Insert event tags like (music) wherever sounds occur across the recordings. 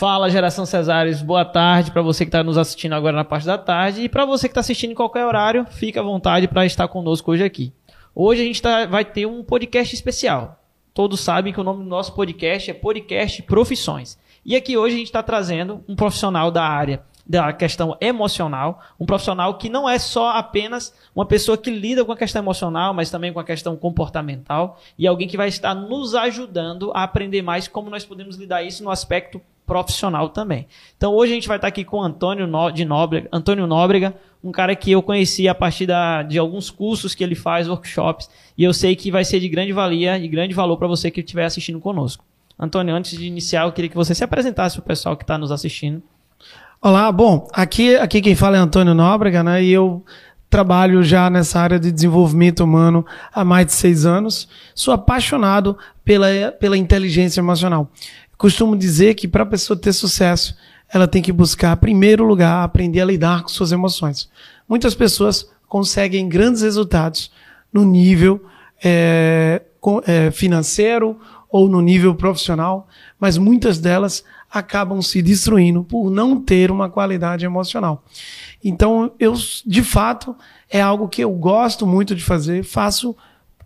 Fala, geração Cesares, boa tarde para você que está nos assistindo agora na parte da tarde e para você que está assistindo em qualquer horário, fica à vontade para estar conosco hoje aqui. Hoje a gente tá, vai ter um podcast especial. Todos sabem que o nome do nosso podcast é Podcast Profissões. E aqui hoje a gente está trazendo um profissional da área da questão emocional, um profissional que não é só apenas uma pessoa que lida com a questão emocional, mas também com a questão comportamental e alguém que vai estar nos ajudando a aprender mais como nós podemos lidar isso no aspecto profissional também. Então hoje a gente vai estar aqui com o Antônio de Nóbrega, Antônio Nóbrega, um cara que eu conheci a partir da, de alguns cursos que ele faz, workshops, e eu sei que vai ser de grande valia e grande valor para você que estiver assistindo conosco. Antônio, antes de iniciar, eu queria que você se apresentasse para o pessoal que está nos assistindo. Olá, bom, aqui, aqui quem fala é Antônio Nóbrega, né? E eu trabalho já nessa área de desenvolvimento humano há mais de seis anos. Sou apaixonado pela, pela inteligência emocional. Costumo dizer que para a pessoa ter sucesso, ela tem que buscar, em primeiro lugar, aprender a lidar com suas emoções. Muitas pessoas conseguem grandes resultados no nível é, é, financeiro ou no nível profissional, mas muitas delas acabam se destruindo por não ter uma qualidade emocional. Então, eu, de fato, é algo que eu gosto muito de fazer, faço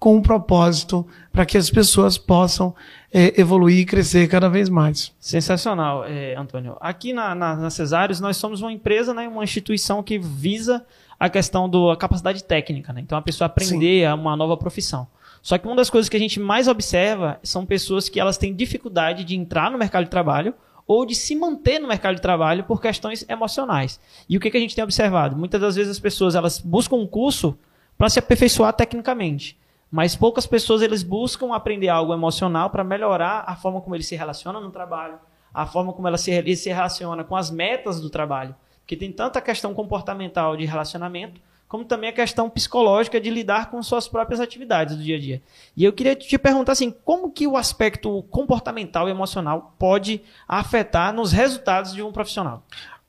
com um propósito para que as pessoas possam é, evoluir e crescer cada vez mais. Sensacional, é, Antônio. Aqui na, na, na Cesários, nós somos uma empresa, né, uma instituição que visa a questão da capacidade técnica. Né? Então, a pessoa aprender Sim. uma nova profissão. Só que uma das coisas que a gente mais observa são pessoas que elas têm dificuldade de entrar no mercado de trabalho ou de se manter no mercado de trabalho por questões emocionais. E o que, que a gente tem observado? Muitas das vezes as pessoas elas buscam um curso para se aperfeiçoar tecnicamente, mas poucas pessoas eles buscam aprender algo emocional para melhorar a forma como ele se relaciona no trabalho, a forma como ela se, se relaciona com as metas do trabalho. Porque tem tanta questão comportamental de relacionamento, como também a questão psicológica de lidar com suas próprias atividades do dia a dia. E eu queria te perguntar assim, como que o aspecto comportamental e emocional pode afetar nos resultados de um profissional?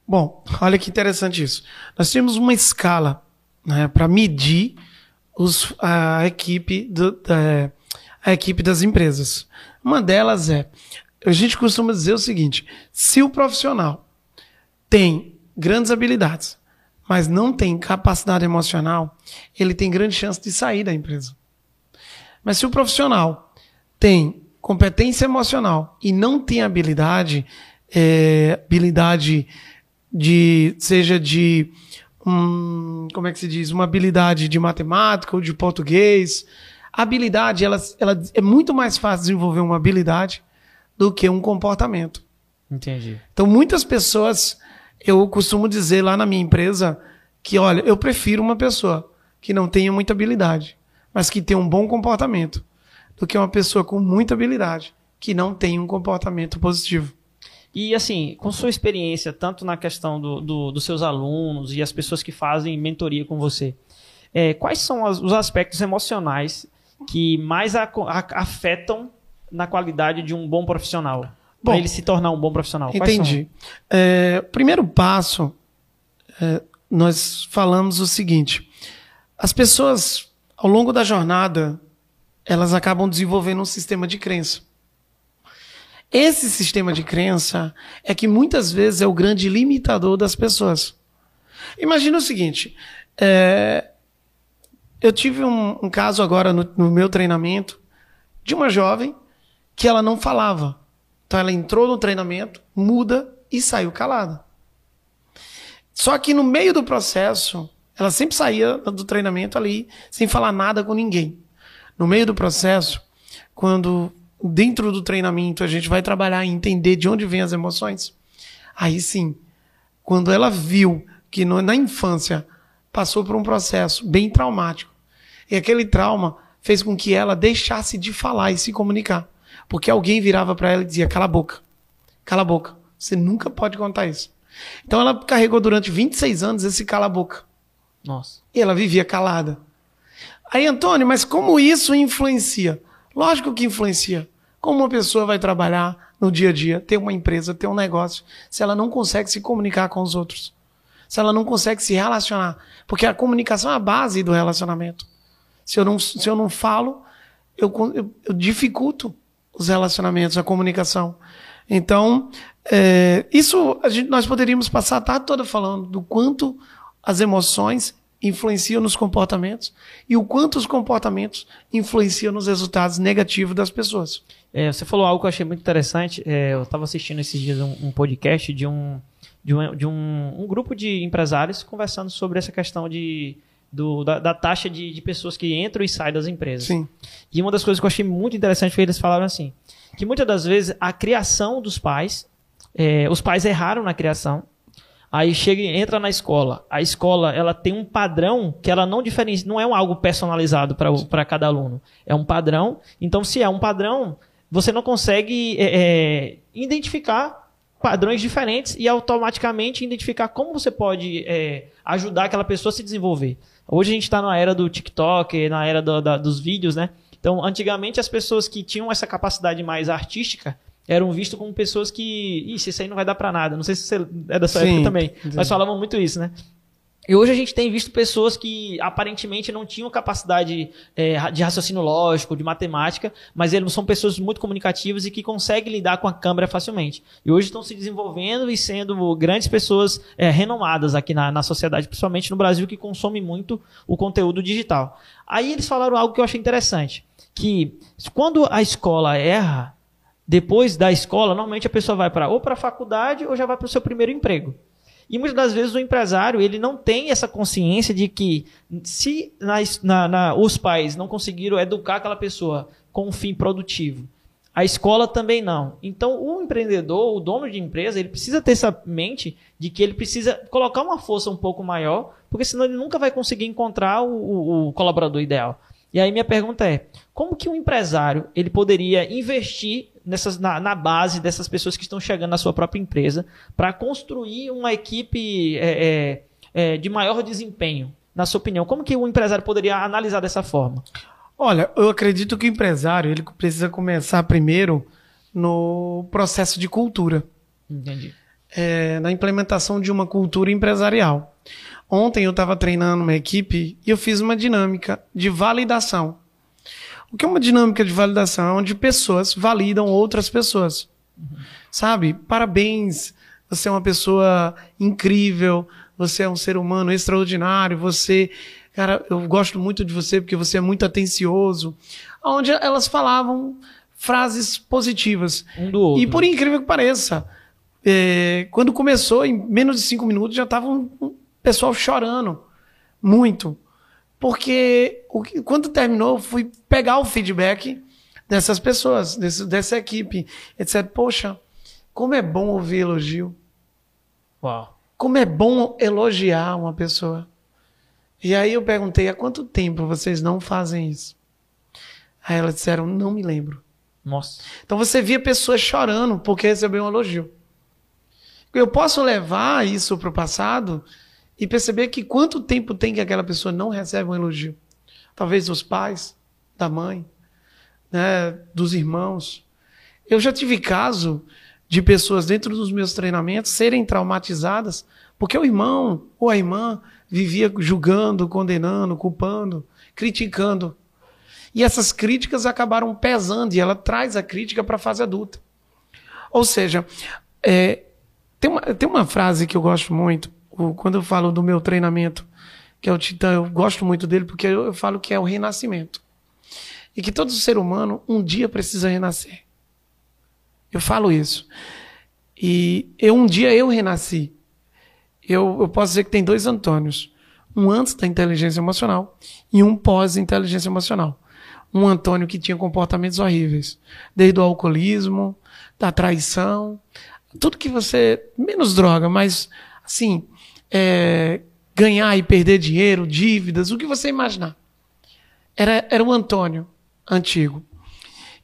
Bom, olha que interessante isso. Nós temos uma escala né, para medir os, a, equipe do, da, a equipe das empresas. Uma delas é, a gente costuma dizer o seguinte: se o profissional tem grandes habilidades, mas não tem capacidade emocional, ele tem grande chance de sair da empresa. Mas se o profissional tem competência emocional e não tem habilidade, é, habilidade de seja de um, como é que se diz, uma habilidade de matemática ou de português, a habilidade ela, ela é muito mais fácil desenvolver uma habilidade do que um comportamento. Entendi. Então muitas pessoas eu costumo dizer lá na minha empresa que, olha, eu prefiro uma pessoa que não tenha muita habilidade, mas que tenha um bom comportamento, do que uma pessoa com muita habilidade que não tem um comportamento positivo. E assim, com sua experiência, tanto na questão do, do, dos seus alunos e as pessoas que fazem mentoria com você, é, quais são as, os aspectos emocionais que mais a, a, afetam na qualidade de um bom profissional? para ele se tornar um bom profissional? Entendi. É, primeiro passo, é, nós falamos o seguinte: as pessoas, ao longo da jornada, elas acabam desenvolvendo um sistema de crença. Esse sistema de crença é que muitas vezes é o grande limitador das pessoas. Imagina o seguinte: é, eu tive um, um caso agora no, no meu treinamento de uma jovem que ela não falava. Então ela entrou no treinamento, muda e saiu calada. Só que no meio do processo, ela sempre saía do treinamento ali sem falar nada com ninguém. No meio do processo, quando dentro do treinamento a gente vai trabalhar e entender de onde vêm as emoções, aí sim, quando ela viu que no, na infância passou por um processo bem traumático, e aquele trauma fez com que ela deixasse de falar e se comunicar. Porque alguém virava para ela e dizia: cala a boca, cala a boca, você nunca pode contar isso. Então ela carregou durante 26 anos esse cala a boca. Nossa. E ela vivia calada. Aí, Antônio, mas como isso influencia? Lógico que influencia. Como uma pessoa vai trabalhar no dia a dia, ter uma empresa, ter um negócio, se ela não consegue se comunicar com os outros? Se ela não consegue se relacionar? Porque a comunicação é a base do relacionamento. Se eu não, se eu não falo, eu, eu, eu dificulto os relacionamentos, a comunicação. Então, é, isso gente, nós poderíamos passar a tarde toda falando do quanto as emoções influenciam nos comportamentos e o quanto os comportamentos influenciam nos resultados negativos das pessoas. É, você falou algo que eu achei muito interessante. É, eu estava assistindo esses dias um, um podcast de um de, um, de um, um, grupo de empresários conversando sobre essa questão de, do, da, da, taxa de, de, pessoas que entram e saem das empresas. Sim. E uma das coisas que eu achei muito interessante foi que eles falaram assim, que muitas das vezes a criação dos pais, é, os pais erraram na criação, aí chega entra na escola, a escola ela tem um padrão que ela não diferencia, não é algo personalizado para cada aluno, é um padrão. Então, se é um padrão, você não consegue é, é, identificar padrões diferentes e automaticamente identificar como você pode é, ajudar aquela pessoa a se desenvolver. Hoje a gente está na era do TikTok, na era do, da, dos vídeos, né? Então, antigamente as pessoas que tinham essa capacidade mais artística eram vistas como pessoas que, isso, isso aí não vai dar para nada. Não sei se você é da sua Sim, época também, entendi. mas falavam muito isso, né? E hoje a gente tem visto pessoas que aparentemente não tinham capacidade é, de raciocínio lógico, de matemática, mas eles são pessoas muito comunicativas e que conseguem lidar com a câmera facilmente. E hoje estão se desenvolvendo e sendo grandes pessoas é, renomadas aqui na, na sociedade, principalmente no Brasil, que consome muito o conteúdo digital. Aí eles falaram algo que eu achei interessante, que quando a escola erra, depois da escola, normalmente a pessoa vai para ou para a faculdade ou já vai para o seu primeiro emprego. E muitas das vezes o empresário ele não tem essa consciência de que se na, na, os pais não conseguiram educar aquela pessoa com um fim produtivo, a escola também não. Então o empreendedor, o dono de empresa, ele precisa ter essa mente de que ele precisa colocar uma força um pouco maior, porque senão ele nunca vai conseguir encontrar o, o, o colaborador ideal. E aí minha pergunta é, como que um empresário ele poderia investir nessas, na, na, base dessas pessoas que estão chegando na sua própria empresa para construir uma equipe é, é, é, de maior desempenho? Na sua opinião, como que o empresário poderia analisar dessa forma? Olha, eu acredito que o empresário ele precisa começar primeiro no processo de cultura. Entendi. É, na implementação de uma cultura empresarial. Ontem eu estava treinando uma equipe e eu fiz uma dinâmica de validação. O que é uma dinâmica de validação? É onde pessoas validam outras pessoas. Uhum. Sabe? Parabéns, você é uma pessoa incrível, você é um ser humano extraordinário, você. Cara, eu gosto muito de você porque você é muito atencioso. Onde elas falavam frases positivas. Um do outro. E por incrível que pareça, é, quando começou, em menos de cinco minutos, já estava um, um pessoal chorando. Muito. Porque o que, quando terminou, fui pegar o feedback dessas pessoas, desse, dessa equipe. Etc. Poxa, como é bom ouvir elogio. Uau. Como é bom elogiar uma pessoa. E aí eu perguntei, há quanto tempo vocês não fazem isso? Aí elas disseram, não me lembro. Nossa. Então você via pessoas chorando porque recebeu um elogio. Eu posso levar isso para o passado e perceber que quanto tempo tem que aquela pessoa não recebe um elogio. Talvez dos pais, da mãe, né, dos irmãos. Eu já tive caso de pessoas dentro dos meus treinamentos serem traumatizadas porque o irmão ou a irmã vivia julgando, condenando, culpando, criticando. E essas críticas acabaram pesando e ela traz a crítica para a fase adulta. Ou seja, é, tem, uma, tem uma frase que eu gosto muito quando eu falo do meu treinamento, que é o Titã, eu gosto muito dele porque eu, eu falo que é o renascimento. E que todo ser humano um dia precisa renascer. Eu falo isso. E eu um dia eu renasci. Eu, eu posso dizer que tem dois Antônios. Um antes da inteligência emocional e um pós-inteligência emocional. Um Antônio que tinha comportamentos horríveis. Desde o alcoolismo, da traição, tudo que você. Menos droga, mas assim, é, ganhar e perder dinheiro, dívidas, o que você imaginar. Era, era o Antônio antigo.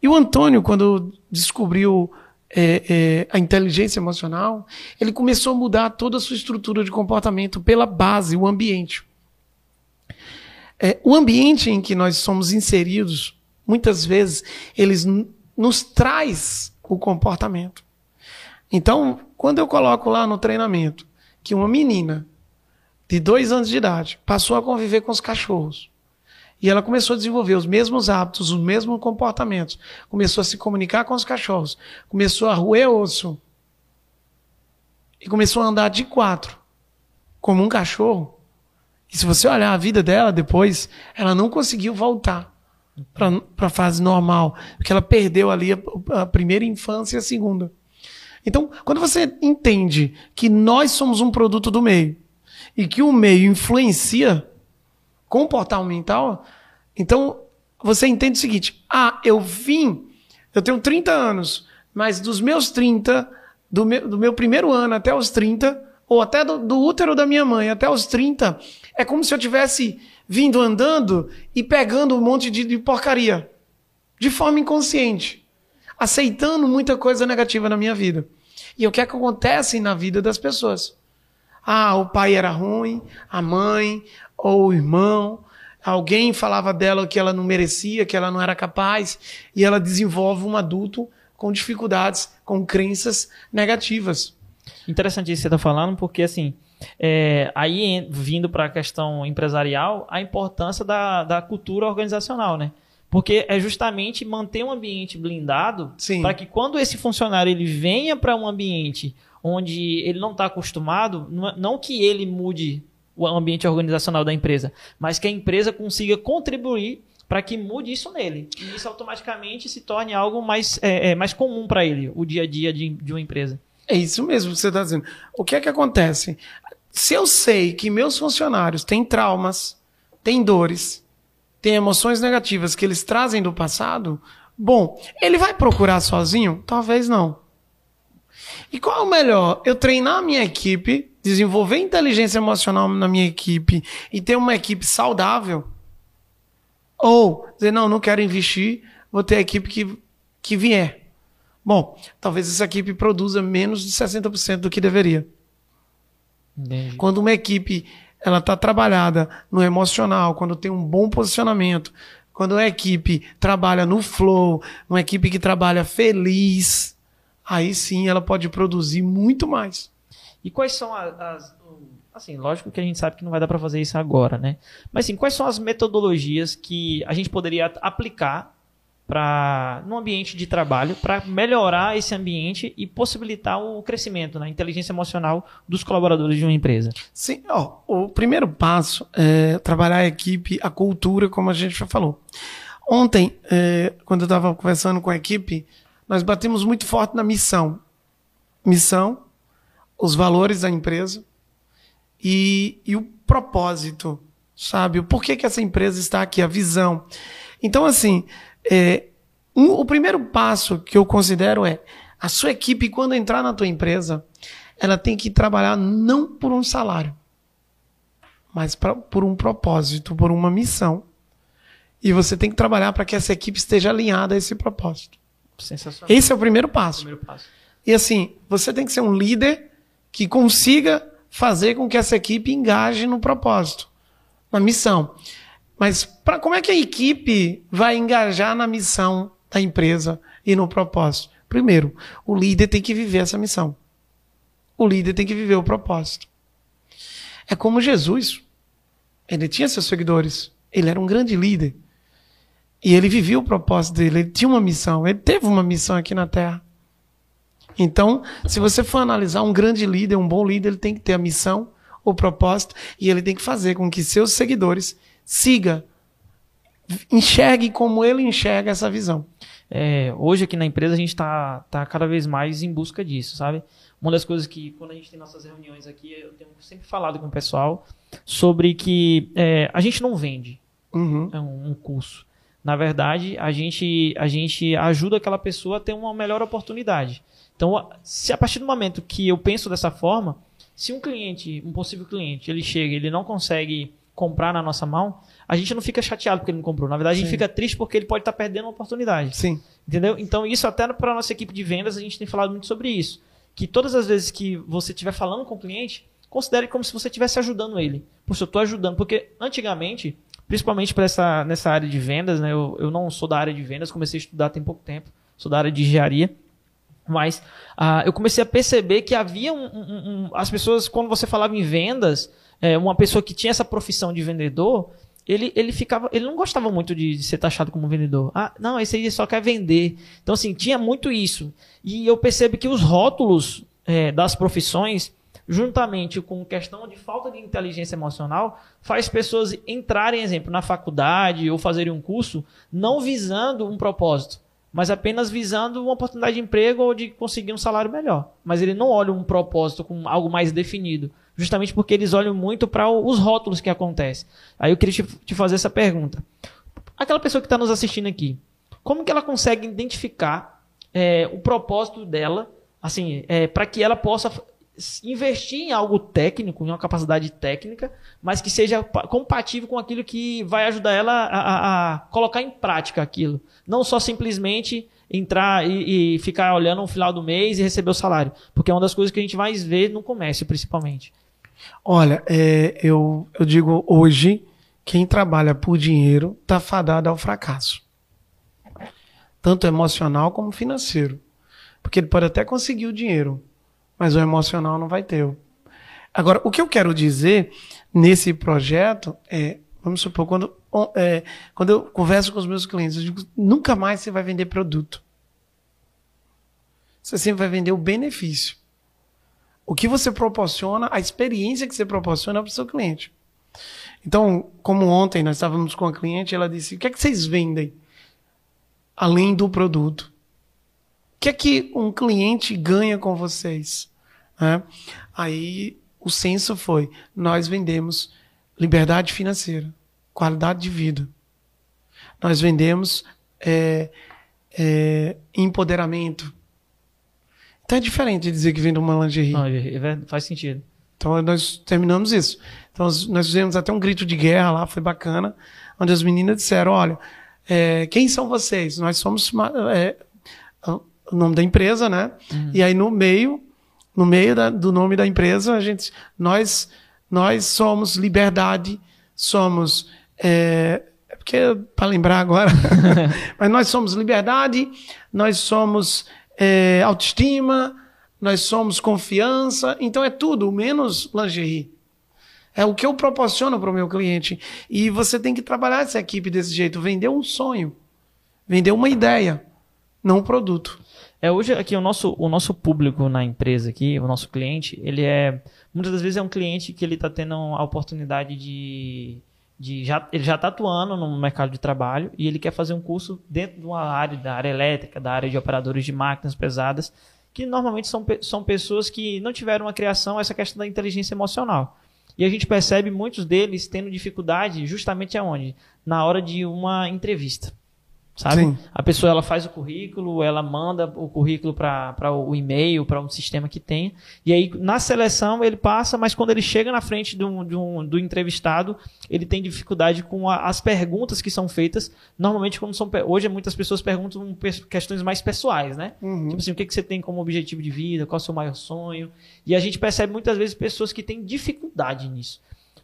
E o Antônio, quando descobriu é, é, a inteligência emocional, ele começou a mudar toda a sua estrutura de comportamento pela base, o ambiente. É, o ambiente em que nós somos inseridos, muitas vezes, eles nos traz o comportamento. Então, quando eu coloco lá no treinamento que uma menina de dois anos de idade passou a conviver com os cachorros. E ela começou a desenvolver os mesmos hábitos, os mesmos comportamentos. Começou a se comunicar com os cachorros. Começou a roer osso. E começou a andar de quatro, como um cachorro. E se você olhar a vida dela depois, ela não conseguiu voltar para a fase normal, porque ela perdeu ali a, a primeira infância e a segunda. Então, quando você entende que nós somos um produto do meio e que o meio influencia comportamental, então você entende o seguinte: ah, eu vim, eu tenho 30 anos, mas dos meus 30 do meu, do meu primeiro ano até os 30, ou até do, do útero da minha mãe até os 30, é como se eu tivesse vindo andando e pegando um monte de, de porcaria. De forma inconsciente. Aceitando muita coisa negativa na minha vida. E o que é que acontece na vida das pessoas? Ah, o pai era ruim, a mãe, ou o irmão, alguém falava dela que ela não merecia, que ela não era capaz, e ela desenvolve um adulto com dificuldades, com crenças negativas. Interessante isso que você está falando, porque assim, é, aí vindo para a questão empresarial, a importância da, da cultura organizacional, né? Porque é justamente manter um ambiente blindado para que quando esse funcionário ele venha para um ambiente onde ele não está acostumado, não que ele mude o ambiente organizacional da empresa, mas que a empresa consiga contribuir para que mude isso nele. E isso automaticamente se torne algo mais, é, é, mais comum para ele, o dia a dia de, de uma empresa. É isso mesmo que você está dizendo. O que é que acontece? Se eu sei que meus funcionários têm traumas, têm dores, têm emoções negativas que eles trazem do passado, bom, ele vai procurar sozinho? Talvez não. E qual é o melhor? Eu treinar a minha equipe, desenvolver inteligência emocional na minha equipe e ter uma equipe saudável ou dizer, não, não quero investir, vou ter a equipe que, que vier. Bom, talvez essa equipe produza menos de 60% do que deveria. Entendi. Quando uma equipe ela está trabalhada no emocional, quando tem um bom posicionamento, quando a equipe trabalha no flow, uma equipe que trabalha feliz, aí sim ela pode produzir muito mais. E quais são as, Assim, lógico que a gente sabe que não vai dar para fazer isso agora, né? Mas assim, quais são as metodologias que a gente poderia aplicar para no ambiente de trabalho para melhorar esse ambiente e possibilitar o crescimento na né? inteligência emocional dos colaboradores de uma empresa? Sim, ó, o primeiro passo é trabalhar a equipe, a cultura, como a gente já falou. Ontem, é, quando eu estava conversando com a equipe, nós batemos muito forte na missão. Missão, os valores da empresa, e, e o propósito, sabe? O porquê que essa empresa está aqui, a visão. Então, assim, é, um, o primeiro passo que eu considero é a sua equipe, quando entrar na tua empresa, ela tem que trabalhar não por um salário, mas pra, por um propósito, por uma missão. E você tem que trabalhar para que essa equipe esteja alinhada a esse propósito. Sensacional. Esse é o primeiro passo. primeiro passo. E assim, você tem que ser um líder que consiga fazer com que essa equipe engaje no propósito, na missão. Mas pra, como é que a equipe vai engajar na missão da empresa e no propósito? Primeiro, o líder tem que viver essa missão. O líder tem que viver o propósito. É como Jesus. Ele tinha seus seguidores. Ele era um grande líder. E ele vivia o propósito dele. Ele tinha uma missão. Ele teve uma missão aqui na Terra. Então, se você for analisar um grande líder, um bom líder, ele tem que ter a missão, o propósito e ele tem que fazer com que seus seguidores siga, enxergue como ele enxerga essa visão. É, hoje aqui na empresa a gente está tá cada vez mais em busca disso, sabe? Uma das coisas que quando a gente tem nossas reuniões aqui, eu tenho sempre falado com o pessoal sobre que é, a gente não vende uhum. É um, um curso. Na verdade, a gente, a gente ajuda aquela pessoa a ter uma melhor oportunidade. Então, se a partir do momento que eu penso dessa forma, se um cliente, um possível cliente, ele chega e ele não consegue comprar na nossa mão, a gente não fica chateado porque ele não comprou. Na verdade, Sim. a gente fica triste porque ele pode estar perdendo uma oportunidade. Sim. Entendeu? Então, isso até para a nossa equipe de vendas, a gente tem falado muito sobre isso. Que todas as vezes que você estiver falando com o cliente, considere como se você estivesse ajudando ele. Poxa, eu estou ajudando. Porque antigamente, principalmente para essa nessa área de vendas, né? Eu, eu não sou da área de vendas, comecei a estudar tem pouco tempo, sou da área de engenharia. Mas uh, eu comecei a perceber que havia um, um, um, as pessoas, quando você falava em vendas, é, uma pessoa que tinha essa profissão de vendedor, ele, ele ficava. Ele não gostava muito de, de, ser taxado como vendedor. Ah, não, esse aí só quer vender. Então, assim, tinha muito isso. E eu percebo que os rótulos é, das profissões, juntamente com questão de falta de inteligência emocional, faz pessoas entrarem, exemplo, na faculdade ou fazerem um curso, não visando um propósito, mas apenas visando uma oportunidade de emprego ou de conseguir um salário melhor. Mas ele não olha um propósito com algo mais definido justamente porque eles olham muito para os rótulos que acontecem. Aí eu queria te, fazer essa pergunta. Aquela pessoa que está nos assistindo aqui, como que ela consegue identificar é, o propósito dela, assim, é, para que ela possa investir em algo técnico, em uma capacidade técnica, mas que seja compatível com aquilo que vai ajudar ela a, a, a colocar em prática aquilo. Não só simplesmente entrar e, e, ficar olhando no final do mês e receber o salário. Porque é uma das coisas que a gente mais vê no comércio, principalmente. Olha, é, eu, eu digo hoje, quem trabalha por dinheiro está fadado ao fracasso. Tanto emocional como financeiro. Porque ele pode até conseguir o dinheiro, mas o emocional não vai ter. Agora, o que eu quero dizer nesse projeto é, vamos supor, quando, é, quando eu converso com os meus clientes, eu digo, nunca mais você vai vender produto. Você sempre vai vender o benefício o que você proporciona, a experiência que você proporciona para o seu cliente. Então, como ontem nós estávamos com a cliente, ela disse: o que é que vocês vendem além do produto? O que é que um cliente ganha com vocês? É. Aí o senso foi: nós vendemos liberdade financeira, qualidade de vida. Nós vendemos é, é, empoderamento, então é diferente de dizer que vende uma lingerie. Não, é faz sentido. Então nós terminamos isso. Então nós fizemos até um grito de guerra lá, foi bacana, onde as meninas disseram: olha, é, quem são vocês? Nós somos é, o nome da empresa, né? Uhum. E aí no meio, no meio da, do nome da empresa, a gente, nós, nós somos liberdade, somos é, é porque para lembrar agora, (laughs) mas nós somos liberdade, nós somos é, autoestima, nós somos confiança, então é tudo menos lingerie. É o que eu proporciono para o meu cliente. E você tem que trabalhar essa equipe desse jeito, vender um sonho, vender uma ideia, não um produto. É hoje aqui o nosso, o nosso público na empresa aqui, o nosso cliente, ele é muitas das vezes é um cliente que ele está tendo a oportunidade de de já, ele já está atuando no mercado de trabalho e ele quer fazer um curso dentro de uma área da área elétrica, da área de operadores de máquinas pesadas, que normalmente são, são pessoas que não tiveram uma criação essa questão da inteligência emocional. E a gente percebe muitos deles tendo dificuldade justamente aonde? Na hora de uma entrevista sabe? Sim. A pessoa ela faz o currículo, ela manda o currículo para o e-mail, para um sistema que tem, e aí na seleção ele passa, mas quando ele chega na frente do, do, do entrevistado, ele tem dificuldade com a, as perguntas que são feitas. Normalmente, quando são hoje muitas pessoas perguntam questões mais pessoais, né? Uhum. Tipo assim, o que, que você tem como objetivo de vida, qual é o seu maior sonho? E a gente percebe muitas vezes pessoas que têm dificuldade nisso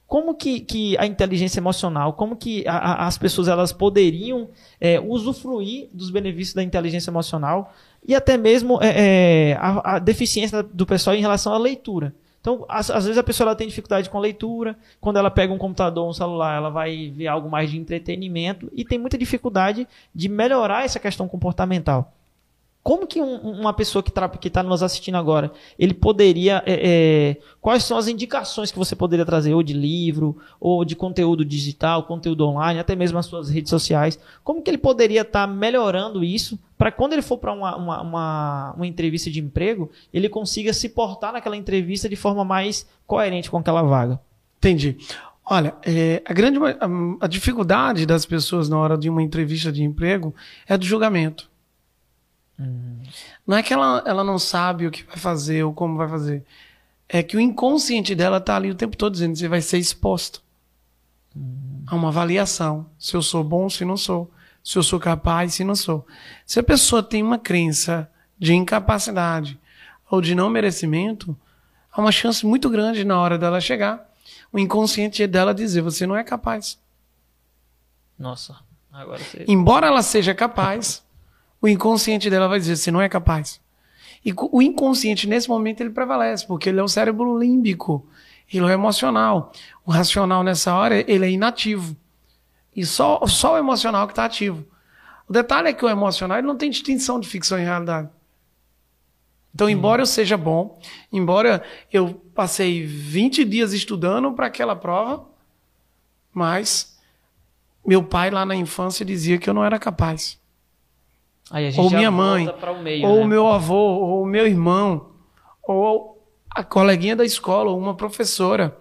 como que, que a inteligência emocional, como que a, a, as pessoas elas poderiam é, usufruir dos benefícios da inteligência emocional e até mesmo é, é, a, a, deficiência do pessoal em relação à leitura. Então, às, às, vezes a pessoa ela tem dificuldade com a leitura, quando ela pega um computador, um celular, ela vai ver algo mais de entretenimento e tem muita dificuldade de melhorar essa questão comportamental. Como que um, uma pessoa que está nos assistindo agora, ele poderia. É, é, quais são as indicações que você poderia trazer, ou de livro, ou de conteúdo digital, conteúdo online, até mesmo as suas redes sociais? Como que ele poderia estar tá melhorando isso para quando ele for para uma, uma, uma, uma, entrevista de emprego, ele consiga se portar naquela entrevista de forma mais coerente com aquela vaga? Entendi. Olha, é, a grande a, a dificuldade das pessoas na hora de uma entrevista de emprego é do julgamento. Uhum. Não é que ela, ela não sabe o que vai fazer ou como vai fazer. É que o inconsciente dela está ali o tempo todo dizendo que você vai ser exposto uhum. a uma avaliação. Se eu sou bom, se não sou. Se eu sou capaz, se não sou. Se a pessoa tem uma crença de incapacidade ou de não merecimento, há uma chance muito grande na hora dela chegar, o inconsciente dela dizer: você não é capaz. Nossa, agora você. Embora ela seja capaz o inconsciente dela vai dizer: você não é capaz. E o inconsciente, nesse momento, ele prevalece, porque ele é o cérebro límbico, ele é o emocional. O racional, nessa hora, ele é inativo. E só, só o emocional que está ativo. O detalhe é que o emocional não tem distinção de ficção e realidade. Então, embora eu seja bom, embora eu passei 20 dias estudando para aquela prova, mas meu pai lá na infância dizia que eu não era capaz. Ou minha mãe, meio, ou né? meu avô, ou meu irmão, ou a coleguinha da escola, ou uma professora.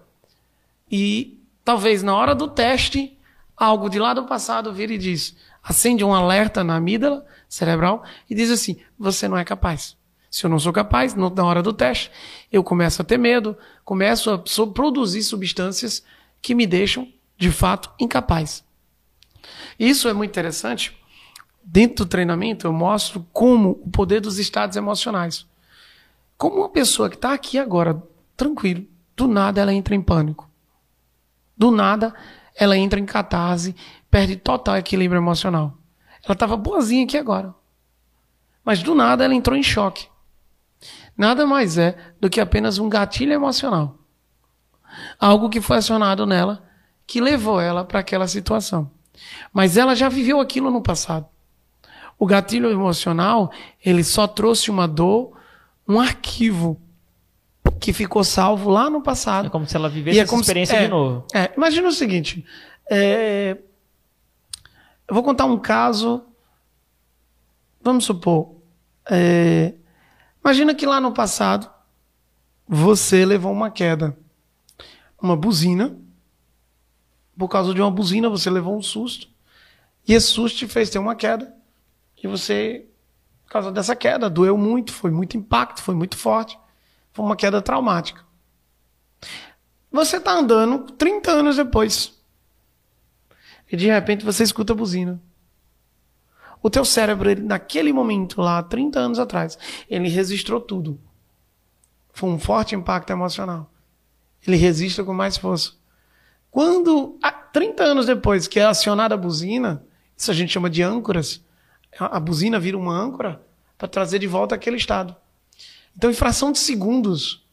E talvez na hora do teste, algo de lá do passado vira e diz: acende um alerta na amígdala cerebral e diz assim: você não é capaz. Se eu não sou capaz, na hora do teste, eu começo a ter medo, começo a produzir substâncias que me deixam, de fato, incapaz. Isso é muito interessante. Dentro do treinamento, eu mostro como o poder dos estados emocionais. Como uma pessoa que está aqui agora, tranquilo, do nada ela entra em pânico. Do nada ela entra em catarse, perde total equilíbrio emocional. Ela estava boazinha aqui agora. Mas do nada ela entrou em choque nada mais é do que apenas um gatilho emocional. Algo que foi acionado nela que levou ela para aquela situação. Mas ela já viveu aquilo no passado. O gatilho emocional, ele só trouxe uma dor, um arquivo que ficou salvo lá no passado. É como se ela vivesse é essa experiência se, é, de novo. É, imagina o seguinte: é, eu vou contar um caso. Vamos supor. É, Imagina que lá no passado você levou uma queda, uma buzina. Por causa de uma buzina você levou um susto. E esse susto te fez ter uma queda. E você, por causa dessa queda, doeu muito, foi muito impacto, foi muito forte. Foi uma queda traumática. Você está andando 30 anos depois. E de repente você escuta a buzina. O teu cérebro, ele, naquele momento lá, 30 anos atrás, ele registrou tudo. Foi um forte impacto emocional. Ele registra com mais força. Quando, 30 anos depois que é acionada a buzina, isso a gente chama de âncoras, a buzina vira uma âncora para trazer de volta aquele estado. Então, em fração de segundos,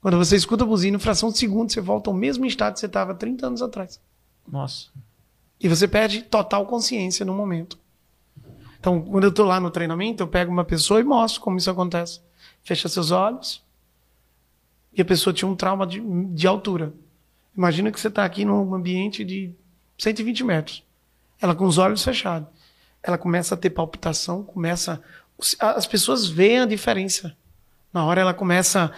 quando você escuta a buzina, em fração de segundos, você volta ao mesmo estado que você estava 30 anos atrás. Nossa. E você perde total consciência no momento. Então, quando eu estou lá no treinamento, eu pego uma pessoa e mostro como isso acontece. Fecha seus olhos. E a pessoa tinha um trauma de, de altura. Imagina que você está aqui num ambiente de 120 metros. Ela com os olhos fechados. Ela começa a ter palpitação, começa. As pessoas veem a diferença. Na hora ela começa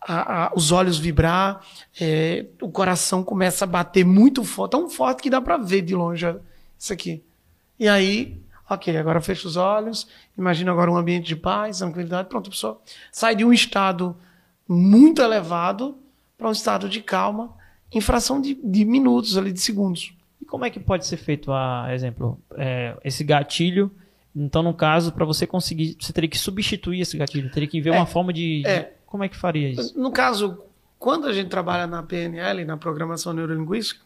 a, a, os olhos vibrar, é, o coração começa a bater muito forte, tão forte que dá para ver de longe isso aqui. E aí Ok, agora fecha os olhos, imagina agora um ambiente de paz, tranquilidade, pronto, a pessoa sai de um estado muito elevado para um estado de calma em fração de, de, minutos, ali, de segundos. Como é que pode ser feito, a exemplo, é, esse gatilho? Então, no caso, para você conseguir, você teria que substituir esse gatilho, teria que ver é, uma forma de, é, de, Como é que faria isso? No caso, quando a gente trabalha na PNL, na programação neurolinguística,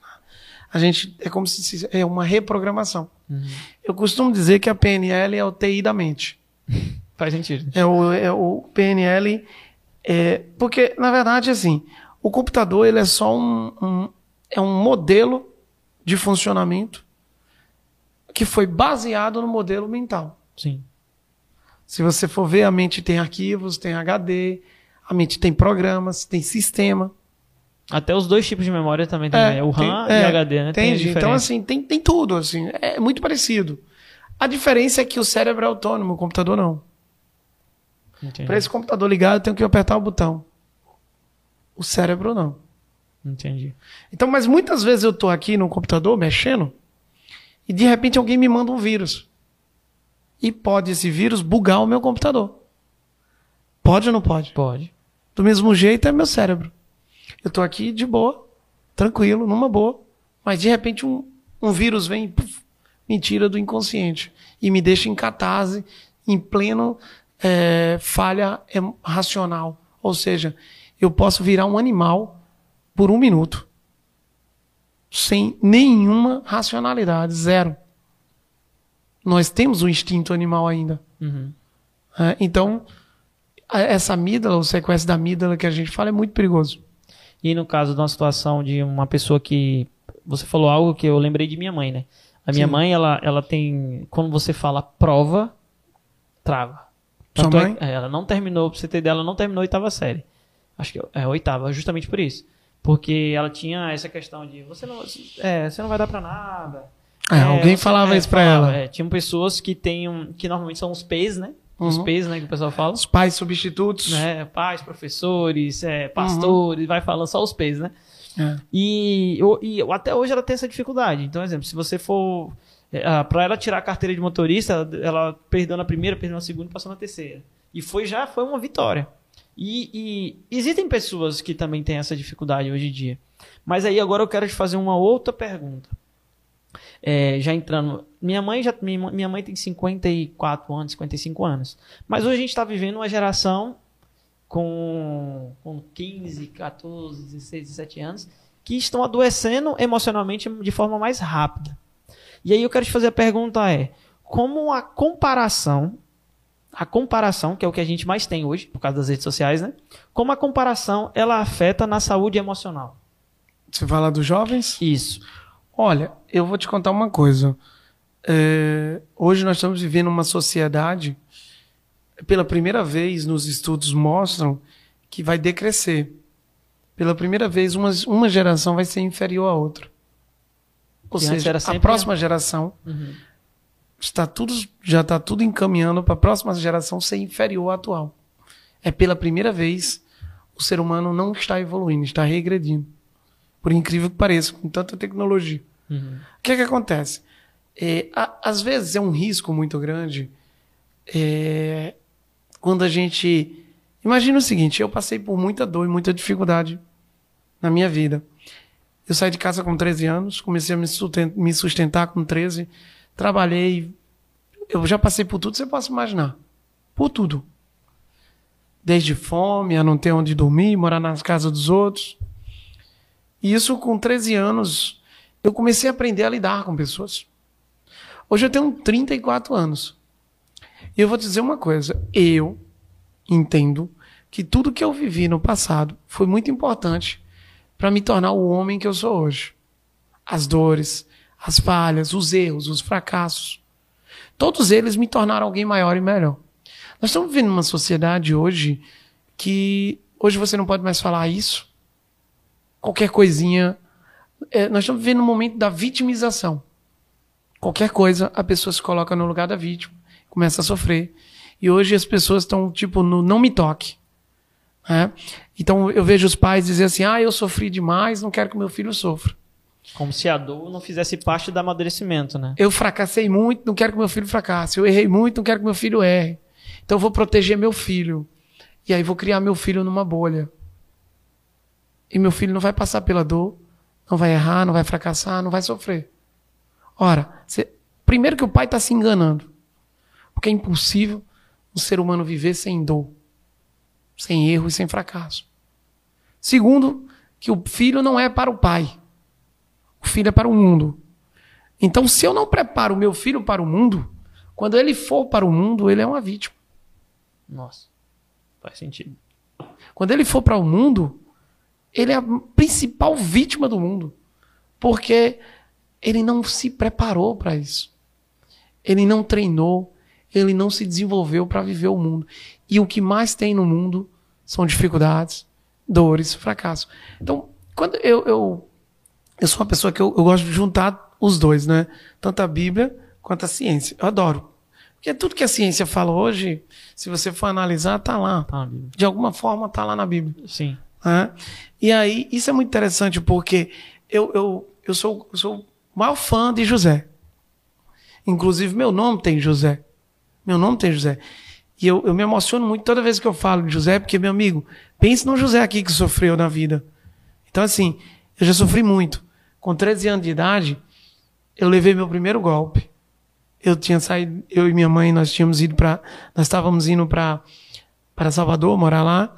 a gente é como se é uma reprogramação. Uhum. Eu costumo dizer que a PNL é o TI da mente. (laughs) Faz sentido. É o, é o PNL é, porque na verdade assim, o computador ele é só um, um é um modelo de funcionamento que foi baseado no modelo mental. Sim. Se você for ver, a mente tem arquivos, tem HD, a mente tem programas, tem sistema. Até os dois tipos de memória também tem, é, né? o RAM tem, e é, HD, né? Entendi. Então, assim, tem, tem tudo, assim, é muito parecido. A diferença é que o cérebro é autônomo, o computador não. Para esse computador ligado, eu tenho que apertar o botão. O cérebro não. Entendi. Então, mas muitas vezes eu estou aqui no computador mexendo e de repente alguém me manda um vírus. E pode esse vírus bugar o meu computador. Pode ou não pode? Pode. Do mesmo jeito é meu cérebro. Eu estou aqui de boa, tranquilo, numa boa, mas de repente um, um vírus vem puff, me tira do inconsciente e me deixa em catarse, em pleno é, falha racional. Ou seja, eu posso virar um animal por um minuto. Sem nenhuma racionalidade, zero. Nós temos o instinto animal ainda. Uhum. É, então, essa amígdala, o sequestro da amígdala que a gente fala é muito perigoso. E no caso de uma situação de uma pessoa que você falou algo que eu lembrei de minha mãe, né? A minha Sim. mãe, ela, ela tem. Quando você fala prova, trava. Sua Tanto é- mãe? é, ela não terminou, pra você ter ideia, ela não terminou a oitava série. Acho que é a oitava, justamente por isso. Porque ela tinha essa questão de você não, é, você não vai dar pra nada. É, alguém você- falava é, isso pra falava, ela. é, tinham pessoas que têm um, que normalmente são os P's, né? Os Uhum. P's, né, que o pessoal fala. Os pais substitutos. Né? Pais, professores, é, pastores, vai falando só os P's, né? É. E, e até hoje ela tem essa dificuldade. Então, exemplo, se você for. É, para ela tirar a carteira de motorista, ela, ela perdeu na primeira, perdeu na segunda passou na terceira. E foi já foi uma vitória. E, e existem pessoas que também têm essa dificuldade hoje em dia. Mas aí agora eu quero te fazer uma outra pergunta. É, já entrando. Minha mãe já minha, minha mãe tem 54 anos, 55 anos. Mas hoje a gente está vivendo uma geração com, com 15, 14, 16, 17 anos que estão adoecendo emocionalmente de forma mais rápida. E aí eu quero te fazer a pergunta é, como a comparação, a comparação, que é o que a gente mais tem hoje, por causa das redes sociais, né? Como a comparação, ela afeta na saúde emocional? Você fala dos jovens? Isso. Olha, eu vou te contar uma coisa. É, hoje nós estamos vivendo uma sociedade, pela primeira vez nos estudos mostram que vai decrescer. Pela primeira vez, uma, uma geração vai ser inferior à outra. Ou Que seja, a próxima geração Uhum. Está tudo, já está tudo encaminhando para a próxima geração ser inferior à atual. É pela primeira vez o ser humano não está evoluindo, está regredindo. Por incrível que pareça, com tanta tecnologia. Uhum. O que é que acontece? É, a- às vezes é um risco muito grande é, quando a gente. Imagina o seguinte: eu passei por muita dor e muita dificuldade na minha vida. Eu saí de casa com 13 anos, comecei a me susten- me sustentar com 13, trabalhei. Eu já passei por tudo você possa imaginar. Por tudo. Desde fome, a não ter onde dormir, morar nas casas dos outros. E isso com 13 anos, eu comecei a aprender a lidar com pessoas. Hoje eu tenho 34 anos. E eu vou te dizer uma coisa. Eu entendo que tudo que eu vivi no passado foi muito importante para me tornar o homem que eu sou hoje. As dores, as falhas, os erros, os fracassos. Todos eles me tornaram alguém maior e melhor. Nós estamos vivendo uma sociedade hoje que hoje você não pode mais falar isso. Qualquer coisinha. é, nós estamos vivendo um momento da vitimização. Qualquer coisa, a pessoa se coloca no lugar da vítima, começa a sofrer. E hoje as pessoas estão, tipo, no não me toque. né? Então eu vejo os pais dizer assim: ah, eu sofri demais, não quero que meu filho sofra. Como se a dor não fizesse parte do amadurecimento, né? Eu fracassei muito, não quero que meu filho fracasse. Eu errei muito, não quero que meu filho erre. Então eu vou proteger meu filho. E aí vou criar meu filho numa bolha. E meu filho não vai passar pela dor, não vai errar, não vai fracassar, não vai sofrer. Ora, cê- primeiro que o pai está se enganando. Porque é impossível um ser humano viver sem dor, sem erro e sem fracasso. Segundo, que o filho não é para o pai. O filho é para o mundo. Então, se eu não preparo o meu filho para o mundo, quando ele for para o mundo, ele é uma vítima. Nossa. Faz sentido. Quando ele for para o mundo, ele é a principal vítima do mundo. Porque ele não se preparou para isso. Ele não treinou, ele não se desenvolveu para viver o mundo. E o que mais tem no mundo são dificuldades, dores, fracasso. Então, quando eu, eu, eu sou uma pessoa que eu, eu gosto de juntar os dois, né? Tanto a Bíblia quanto a ciência. Eu adoro. Porque tudo que a ciência fala hoje, se você for analisar, tá lá. Tá. De alguma forma, tá lá na Bíblia. Sim. né? E aí, isso é muito interessante porque eu, eu, eu, sou, eu sou o maior fã de José. Inclusive, meu nome tem José. Meu nome tem José. E eu, eu me emociono muito toda vez que eu falo de José, porque, meu amigo, pense no José aqui que sofreu na vida. Então, assim, eu já sofri muito. Com 13 anos de idade, eu levei meu primeiro golpe. Eu tinha saído, eu e minha mãe, nós tínhamos ido para, nós estávamos indo para para Salvador, morar lá.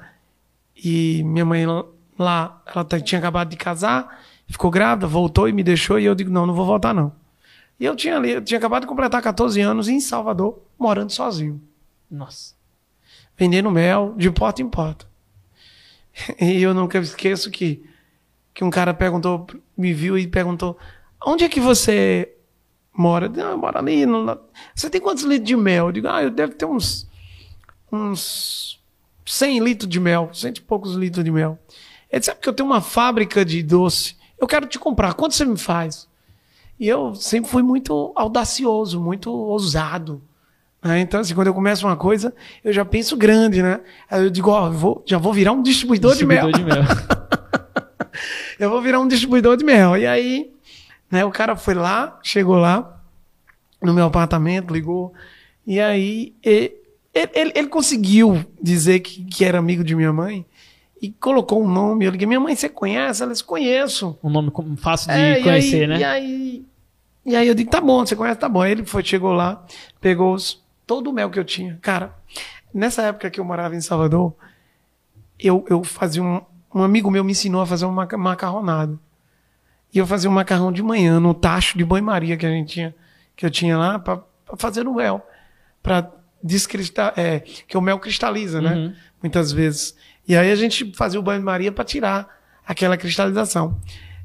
E minha mãe lá, ela t- tinha acabado de casar, ficou grávida, voltou e me deixou. E eu digo: não, não vou voltar, não. E eu tinha ali, eu tinha acabado de completar 14 anos em Salvador, morando sozinho, Nossa. vendendo mel de porta em porta. (laughs) E eu nunca esqueço que que um cara perguntou, me viu e perguntou: onde é que você mora? Ah, eu moro ali. No... Você tem quantos litros de mel? Eu digo, ah, eu devo ter uns, uns 100 litros de mel, cento e poucos litros de mel. Ele disse, sabe que eu tenho uma fábrica de doce, eu quero te comprar, quanto você me faz? E eu sempre fui muito audacioso, muito ousado. Né? Então, assim, quando eu começo uma coisa, eu já penso grande, né? Aí eu digo, ó, eu vou, já vou virar um distribuidor, distribuidor de mel. De (laughs) mel. Eu vou virar um distribuidor de mel. E aí, né, o cara foi lá, chegou lá, no meu apartamento, ligou. E aí, ele, ele, ele conseguiu dizer que, que era amigo de minha mãe e colocou um nome. Eu liguei, minha mãe, você conhece? Ela disse, conheço. Um nome fácil de é, conhecer, aí, né? E aí, e aí eu digo, tá bom, você conhece, tá bom. Aí ele foi, chegou lá, pegou os, todo o mel que eu tinha. Cara, nessa época que eu morava em Salvador, eu, eu fazia um. Um amigo meu me ensinou a fazer uma macarronada. E eu fazia um macarrão de manhã no tacho de banho-maria que a gente tinha, que eu tinha lá, para fazer no mel. Para descristal, é, que o mel cristaliza, né? Uhum. Muitas vezes. E aí a gente fazia o banho-maria para tirar aquela cristalização.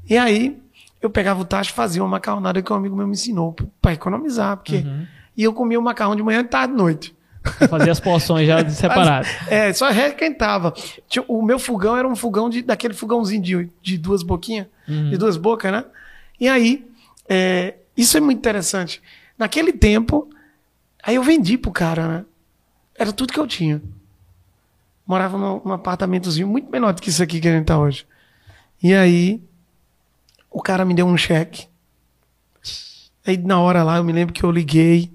E aí eu pegava o tacho e fazia uma macarronada que um amigo meu me ensinou para economizar, porque uhum. e eu comia o macarrão de manhã, tarde, noite. Fazia as porções já (laughs) separadas. é, só requentava. O meu fogão era um fogão de, daquele fogãozinho de, de duas boquinhas, uhum. de duas bocas, né? E aí, é, isso é muito interessante. Naquele tempo, aí eu vendi pro cara, né? Era tudo que eu tinha. Morava num, num apartamentozinho muito menor do que isso aqui que a gente tá hoje. E aí, o cara me deu um cheque. Aí na hora lá, eu me lembro que eu liguei.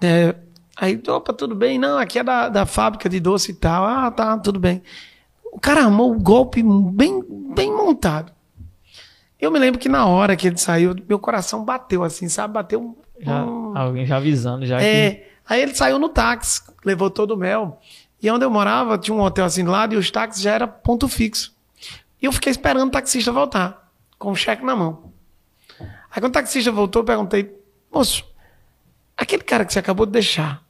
É, aí, opa, tudo bem? Não, aqui é da, da fábrica de doce e tal. Ah, tá, tudo bem. O cara armou o golpe bem, bem montado. Eu me lembro que na hora que ele saiu, meu coração bateu assim, sabe? Bateu um. Já, alguém já avisando, já é, que... Aí ele saiu no táxi, levou todo o mel. E onde eu morava, tinha um hotel assim do lado e os táxis já era ponto fixo. E eu fiquei esperando o taxista voltar com o cheque na mão. Aí quando o taxista voltou, eu perguntei, moço, aquele cara que você acabou de deixar,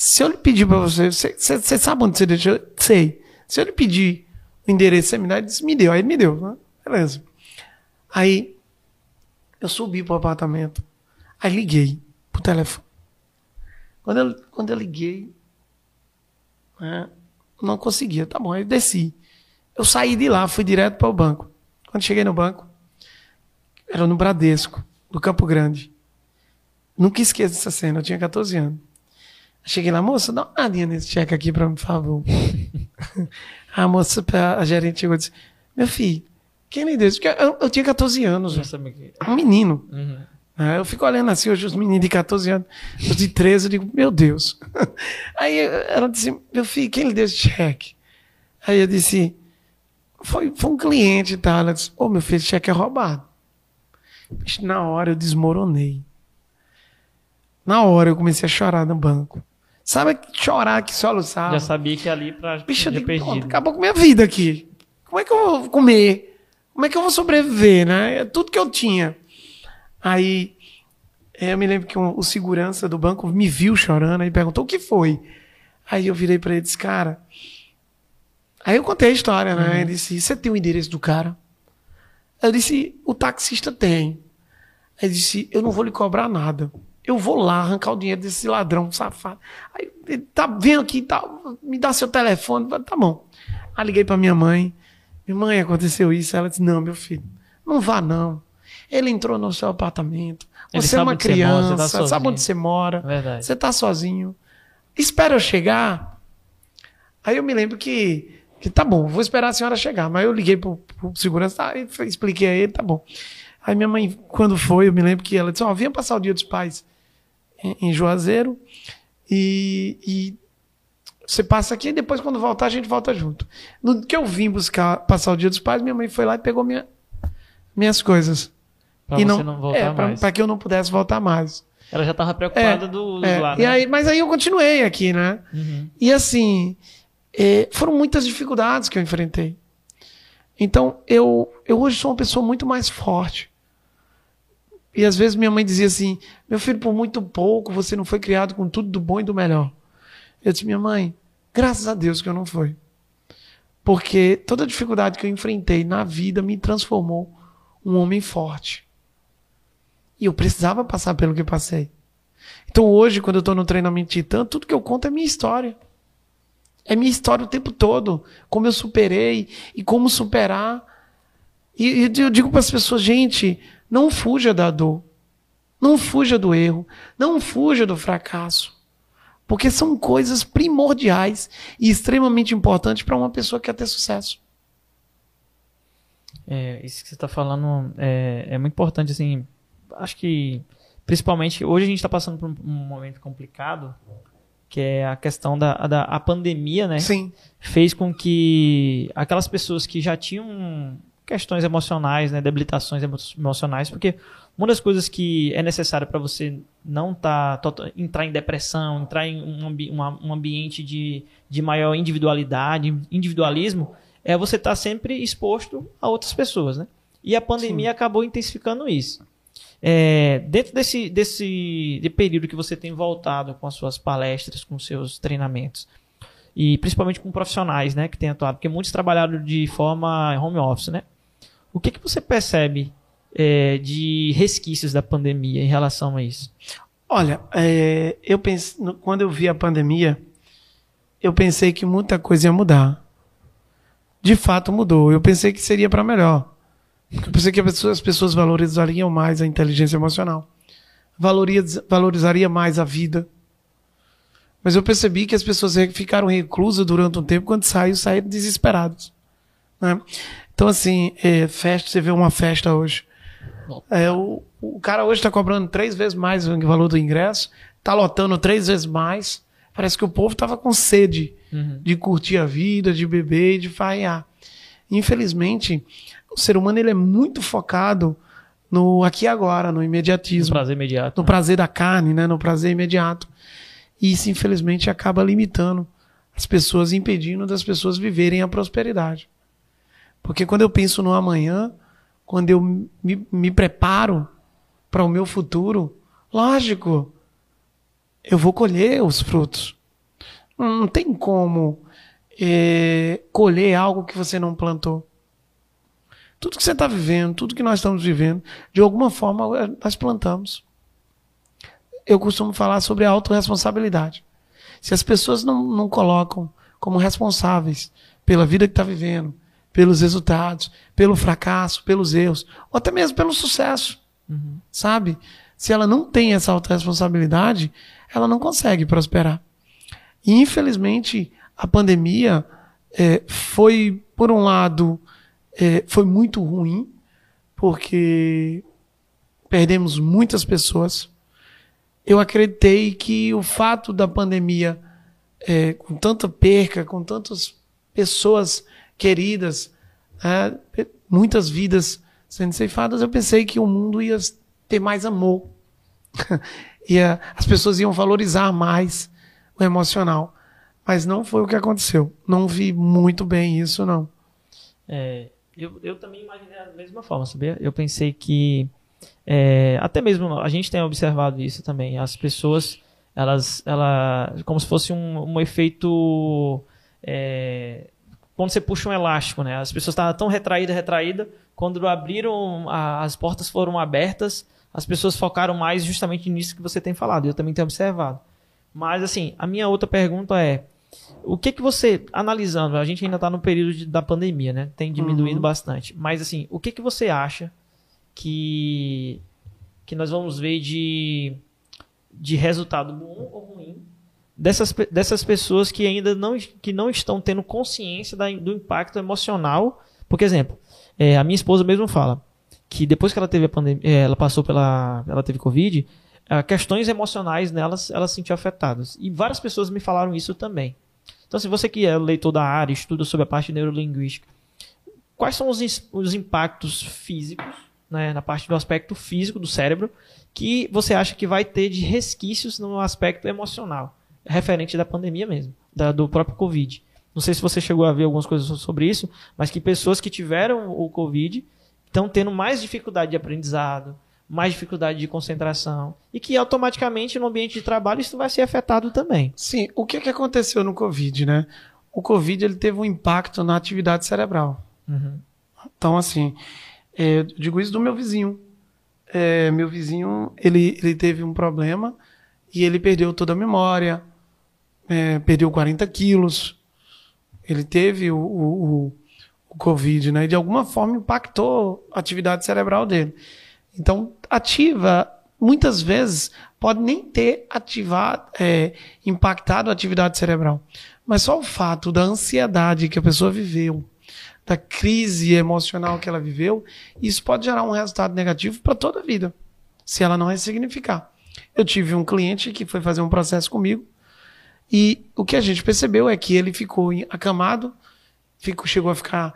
se eu lhe pedir para você, você, sabe onde você deixou? Sei. Se eu lhe pedir o endereço, me dá? Ele disse, me deu. Aí ele me deu. Né? Beleza. Aí eu subi pro apartamento. Aí liguei pro telefone. Quando eu, quando eu liguei, né, não conseguia. Tá bom, aí desci. Eu saí de lá, fui direto para o banco. Quando cheguei no banco, era no Bradesco, do Campo Grande. Nunca esqueço dessa cena, eu tinha 14 anos. Cheguei lá, moça, dá uma olhadinha nesse cheque aqui para mim, por favor. (laughs) a moça, a gerente chegou e disse: Meu filho, quem lhe deu isso? Porque eu, eu tinha 14 anos. Um menino. Uhum. Eu fico olhando assim, hoje os meninos de 14 anos, os de 13, eu digo, meu Deus. (laughs) Aí ela disse, meu filho, quem lhe deu esse cheque? Aí eu disse, foi, foi um cliente e tal. Ela disse, ô oh, meu filho, esse cheque é roubado. Na hora eu desmoronei. Na hora eu comecei a chorar no banco. Sabe chorar que soluçava? Já sabia que ali pra Bicho, eu digo, acabou com minha vida aqui. Como é que eu vou comer? Como é que eu vou sobreviver, né? É tudo que eu tinha. Aí eu me lembro que um, o segurança do banco me viu chorando e perguntou o que foi. Aí eu virei para ele e disse, cara, Aí eu contei a história, né? Uhum. Ele disse: Você tem o endereço do cara? Eu disse: O taxista tem. Ele disse: Eu não vou lhe cobrar nada. Eu vou lá arrancar o dinheiro desse ladrão safado. Aí ele tá vendo aqui, tá, me dá seu telefone. Tá bom. Aí liguei para minha mãe. Minha mãe, aconteceu isso. Ela disse: Não, meu filho, não vá não. Ele entrou no seu apartamento. Você é uma criança, mora, tá sabe onde você mora. Verdade. Você tá sozinho. Espera eu chegar. Aí eu me lembro que que tá bom, vou esperar a senhora chegar. Mas eu liguei pro, pro segurança, tá, expliquei a ele, tá bom. Aí minha mãe, quando foi, eu me lembro que ela disse: Ó, oh, venha passar o dia dos pais em, Juazeiro e, e, você passa aqui e depois, quando voltar, a gente volta junto. No que eu vim buscar passar o dia dos pais, minha mãe foi lá e pegou minha, minhas coisas. Pra e não, não voltar é, mais. Pra, que eu não pudesse voltar mais. Ela já estava preocupada é, do, é, lá, né? E aí, mas aí eu continuei aqui, né? Uhum. E assim, é, foram muitas dificuldades que eu enfrentei. Então, eu, eu hoje sou uma pessoa muito mais forte. E às vezes minha mãe dizia assim: Meu filho, por muito pouco você não foi criado com tudo do bom e do melhor. Eu disse: Minha mãe, graças a Deus que eu não fui. Porque toda dificuldade que eu enfrentei na vida me transformou um homem forte. E eu precisava passar pelo que passei. Então hoje, quando eu estou no treinamento Titã, tudo que eu conto é minha história. É minha história o tempo todo. Como eu superei e como superar. E, e eu digo para as pessoas, gente, não fuja da dor. Não fuja do erro. Não fuja do fracasso. Porque são coisas primordiais e extremamente importantes para uma pessoa que quer ter sucesso. É, isso que você está falando é, é muito importante, assim. Acho que, principalmente, hoje a gente está passando por um, um momento complicado, que é a questão da, da a pandemia, né? Sim. Fez com que aquelas pessoas que já tinham questões emocionais, né, debilitações emocionais, porque uma das coisas que é necessária para você não tá, entrar em depressão, entrar em um, ambi uma, um ambiente de, de maior individualidade, individualismo, é você estar tá sempre exposto a outras pessoas, né? E a pandemia Sim. acabou intensificando isso. É, dentro desse, desse de período que você tem voltado com as suas palestras, com seus treinamentos, e principalmente com profissionais né, que têm atuado, porque muitos trabalharam de forma home office, né? O que, que você percebe é, de resquícios da pandemia em relação a isso? Olha, é, eu pensei, quando eu vi a pandemia, eu pensei que muita coisa ia mudar. De fato mudou. Eu pensei que seria para melhor. Eu pensei que as pessoas valorizariam mais a inteligência emocional. Valorizaria mais a vida. Mas eu percebi que as pessoas ficaram reclusas durante um tempo, quando saíram, saíram desesperados. Né? Então, assim, é, festa, você vê uma festa hoje. É, o, o cara hoje está cobrando três vezes mais o valor do ingresso, está lotando três vezes mais. Parece que o povo estava com sede uhum. de curtir a vida, de beber e de faiar. Infelizmente, o ser humano ele é muito focado no aqui e agora, no imediatismo. No prazer imediato. No prazer da carne, né? no prazer imediato. E isso, infelizmente, acaba limitando as pessoas, impedindo das pessoas viverem a prosperidade. Porque quando eu penso no amanhã, quando eu me, me preparo para o meu futuro, lógico, eu vou colher os frutos. Não tem como é, colher algo que você não plantou. Tudo que você está vivendo, tudo que nós estamos vivendo, de alguma forma é, nós plantamos. Eu costumo falar sobre a autorresponsabilidade. Se as pessoas não, não colocam como responsáveis pela vida que está vivendo, pelos resultados, pelo fracasso, pelos erros, ou até mesmo pelo sucesso. Uhum. Sabe? Se ela não tem essa autorresponsabilidade, ela não consegue prosperar. E, infelizmente, a pandemia é, foi, por um lado, é, foi muito ruim, porque perdemos muitas pessoas. Eu acreditei que o fato da pandemia, é, com tanta perca, com tantas pessoas queridas, é, muitas vidas sendo ceifadas, eu pensei que o mundo ia ter mais amor. (laughs) ia, as pessoas iam valorizar mais o emocional. Mas não foi o que aconteceu. Não vi muito bem isso, não. É, eu, eu também imaginei da mesma forma, sabia? Eu pensei que. É, até mesmo a gente tem observado isso também. As pessoas, elas. Ela, como se fosse um, um efeito. É, quando você puxa um elástico, né? As pessoas estavam tão retraídas, retraídas, quando abriram, a, as portas foram abertas, as pessoas focaram mais justamente nisso que você tem falado. Eu também tenho observado. Mas, assim, a minha outra pergunta é: o que que você, analisando, a gente ainda está no período de, da pandemia, né? Tem diminuído uhum. bastante. Mas, assim, o que que você acha que, que nós vamos ver de, de resultado bom ou ruim dessas, dessas pessoas que ainda não, que não estão tendo consciência da, do impacto emocional. Por exemplo, é, a minha esposa mesmo fala que depois que ela teve a pandemia, é, ela passou pela, ela teve covid, questões emocionais nelas, elas se sentiu afetadas. E várias pessoas me falaram isso também. Então, se você que é leitor da área, estuda sobre a parte neurolinguística, quais são os, os impactos físicos, né, na parte do aspecto físico do cérebro, que você acha que vai ter de resquícios no aspecto emocional? Referente da pandemia mesmo, da, do próprio Covid. Não sei se você chegou a ver algumas coisas sobre isso, mas que pessoas que tiveram o Covid estão tendo mais dificuldade de aprendizado, mais dificuldade de concentração e que automaticamente no ambiente de trabalho isso vai ser afetado também. Sim, o que, que aconteceu no Covid, né? o Covid ele teve um impacto na atividade cerebral. Uhum. Então, assim, é, eu digo isso do meu vizinho. É, meu vizinho, ele, ele teve um problema e ele perdeu toda a memória, é, perdeu 40 quilos. Ele teve o, o, o, Covid, né? E de alguma forma impactou a atividade cerebral dele. Então, ativa, muitas vezes, pode nem ter ativado, é, impactado a atividade cerebral. Mas só o fato da ansiedade que a pessoa viveu, da crise emocional que ela viveu, isso pode gerar um resultado negativo para toda a vida, se ela não ressignificar. Eu tive um cliente que foi fazer um processo comigo e o que a gente percebeu é que ele ficou acamado, ficou, chegou a ficar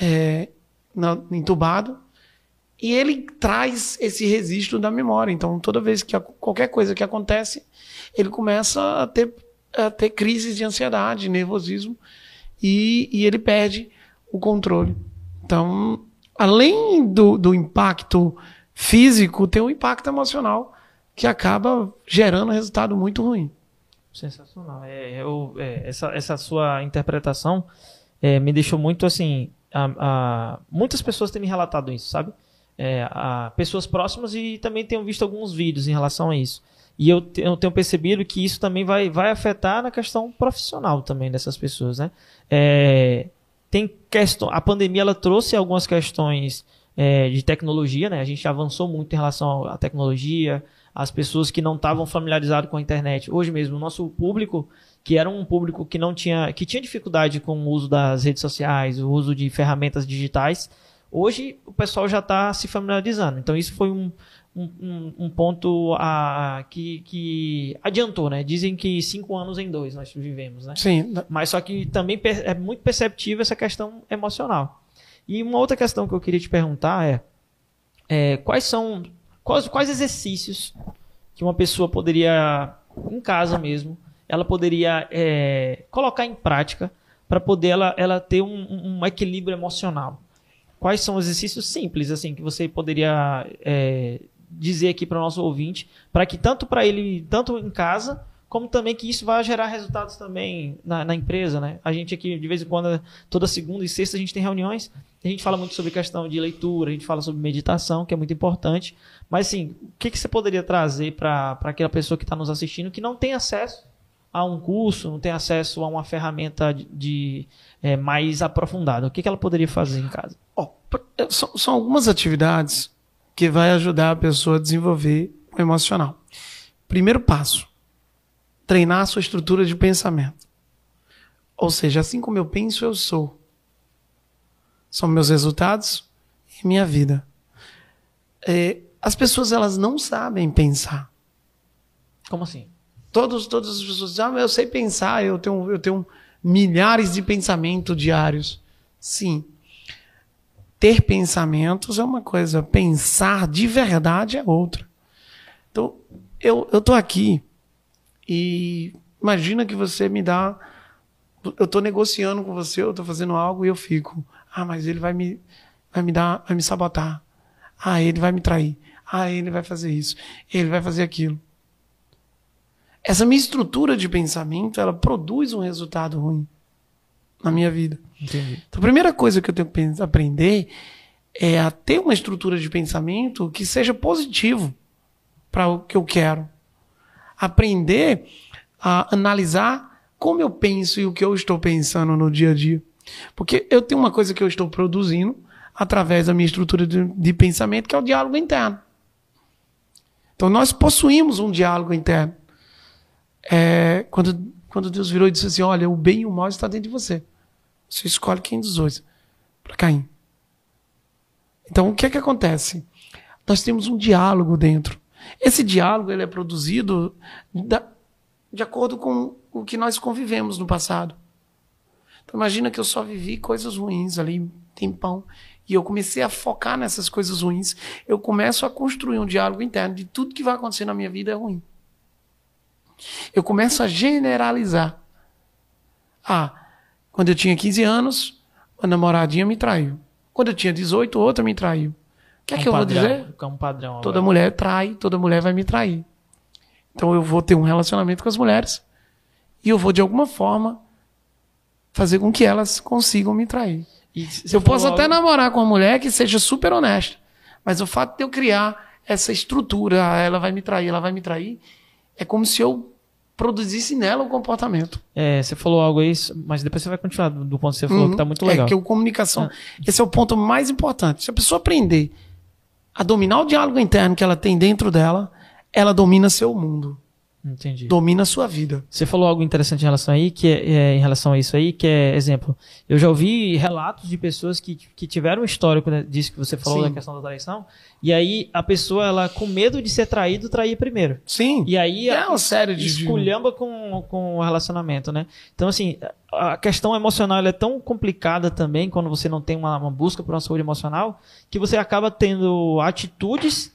é, na, entubado e ele traz esse registro da memória. Então, toda vez que qualquer coisa que acontece, ele começa a ter, a ter crises de ansiedade, nervosismo e, e ele perde o controle. Então, além do, do impacto físico, tem um impacto emocional que acaba gerando um resultado muito ruim. Sensacional. É, eu, é, essa, essa sua interpretação é, me deixou muito assim. A, a, muitas pessoas têm me relatado isso, sabe? É, a, pessoas próximas e também tenho visto alguns vídeos em relação a isso. E eu, eu tenho percebido que isso também vai, vai afetar na questão profissional também dessas pessoas, né? É, tem questão, a pandemia ela trouxe algumas questões é, de tecnologia, né? A gente avançou muito em relação à tecnologia, as pessoas que não estavam familiarizadas com a internet. Hoje mesmo, o nosso público, que era um público que não tinha, que tinha dificuldade com o uso das redes sociais, o uso de ferramentas digitais, hoje o pessoal já está se familiarizando. Então isso foi um, um, um ponto a, que, que adiantou, né? Dizem que cinco anos em dois nós vivemos, né? Sim. Mas só que também é muito perceptível essa questão emocional. E uma outra questão que eu queria te perguntar é, é quais são quais, quais exercícios que uma pessoa poderia em casa mesmo ela poderia é, colocar em prática para poder ela, ela ter um, um, equilíbrio emocional. Quais são os exercícios simples assim que você poderia é, dizer aqui para o nosso ouvinte, para que tanto para ele, tanto em casa, como também que isso vai gerar resultados também na, na, empresa, né? A gente aqui, de vez em quando, toda segunda e sexta, a gente tem reuniões, a gente fala muito sobre questão de leitura, a gente fala sobre meditação, que é muito importante. Mas, assim, o que, que você poderia trazer para aquela pessoa que está nos assistindo que não tem acesso a um curso, não tem acesso a uma ferramenta de, de é, mais aprofundada? O que, que ela poderia fazer em casa? Oh, são, são algumas atividades que vai ajudar a pessoa a desenvolver o emocional. Primeiro passo: treinar a sua estrutura de pensamento. Ou seja, assim como eu penso, eu sou. São meus resultados e minha vida. É, as pessoas elas não sabem pensar. Como assim? Todos, todas as pessoas dizem, ah, eu sei pensar, eu tenho, eu tenho milhares de pensamentos diários. Sim, ter pensamentos é uma coisa, pensar de verdade é outra. Então, eu, tô aqui e imagina que você me dá. Eu tô negociando com você, eu tô fazendo algo e eu fico. Ah, mas ele vai me, vai me dar, vai me sabotar. Ah, ele vai me trair. Ah, ele vai fazer isso. Ele vai fazer aquilo. Essa minha estrutura de pensamento, ela produz um resultado ruim na minha vida. Entendi. Então, a primeira coisa que eu tenho que aprender é a ter uma estrutura de pensamento que seja positivo para o que eu quero. Aprender a analisar como eu penso e o que eu estou pensando no dia a dia. Porque eu tenho uma coisa que eu estou produzindo através da minha estrutura de, de pensamento, que é o diálogo interno. Então, nós possuímos um diálogo interno. É, quando, quando Deus virou e disse assim: Olha, o bem e o mal está dentro de você. Você escolhe quem dos dois. Para Caim. Então, o que é que acontece? Nós temos um diálogo dentro. Esse diálogo ele é produzido da, de acordo com o que nós convivemos no passado. Então, imagina que eu só vivi coisas ruins ali, tempão, e eu comecei a focar nessas coisas ruins. Eu começo a construir um diálogo interno de tudo que vai acontecer na minha vida é ruim. Eu começo a generalizar. Ah, quando eu tinha 15 anos, uma namoradinha me traiu. Quando eu tinha 18, outra me traiu. O que é, é que eu padrão, vou dizer? É um padrão. Toda agora. mulher trai, toda mulher vai me trair. Então eu vou ter um relacionamento com as mulheres e eu vou de alguma forma fazer com que elas consigam me trair. Eu posso falou até namorar com uma mulher que seja super honesta, mas o fato de eu criar essa estrutura, ah, ela vai me trair, ela vai me trair, é como se eu produzisse nela o comportamento. É, você falou algo aí, mas depois você vai continuar do ponto que você falou, que tá muito legal. É que o comunicação, esse é o ponto mais importante. Se a pessoa aprender a dominar o diálogo interno que ela tem dentro dela, ela domina seu mundo, Entendi. domina a sua vida. Você falou algo interessante em relação aí, que é, é, em relação a isso aí, que é exemplo. Eu já ouvi relatos de pessoas que, que tiveram um histórico né, disso que você falou Sim. da questão da traição, e aí a pessoa, ela com medo de ser traído, traía primeiro. Sim. E aí É uma série de- esculhamba com, com o relacionamento, né? Então, assim, a questão emocional é tão complicada também quando você não tem uma, uma busca por uma saúde emocional, que você acaba tendo atitudes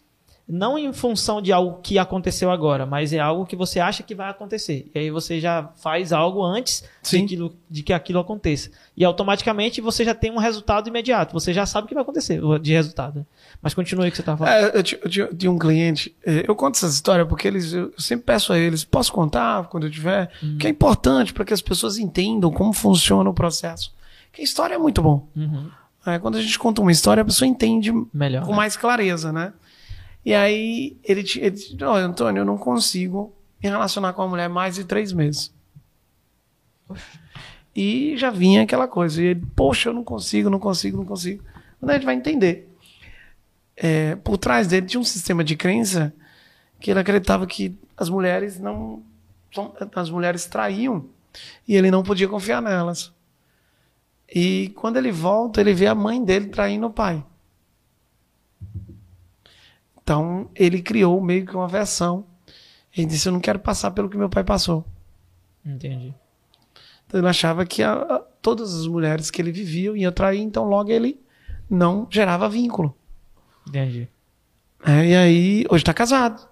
não em função de algo que aconteceu agora, mas é algo que você acha que vai acontecer. E aí você já faz algo antes de, aquilo- de que aquilo aconteça. E automaticamente você já tem um resultado imediato. Você já sabe o que vai acontecer de resultado. Mas continue o que você estava falando. É, eu, ti- eu ti- eu tinha um cliente, é, eu conto essa história porque eles, eu sempre peço a eles, posso contar quando eu tiver? Uhum. Que é importante para que as pessoas entendam como funciona o processo. Que a história é muito bom. Uhum. É, quando a gente conta uma história, a pessoa entende Melhor. com né? mais clareza, né? E aí ele, ele disse, "Olha, Antônio, eu não consigo me relacionar com uma mulher mais de três meses. E já vinha aquela coisa. E ele, poxa, eu não consigo, não consigo, não consigo. Quando a gente vai entender. é, por trás dele tinha um sistema de crença que ele acreditava que as mulheres não. As mulheres traíam e ele não podia confiar nelas. E quando ele volta, ele vê a mãe dele traindo o pai. Então, ele criou meio que uma versão. Ele disse: Eu não quero passar pelo que meu pai passou. Entendi. Então, ele achava que a- a- todas as mulheres que ele vivia iam trair, então logo ele não gerava vínculo. Entendi. É, e aí, hoje está casado.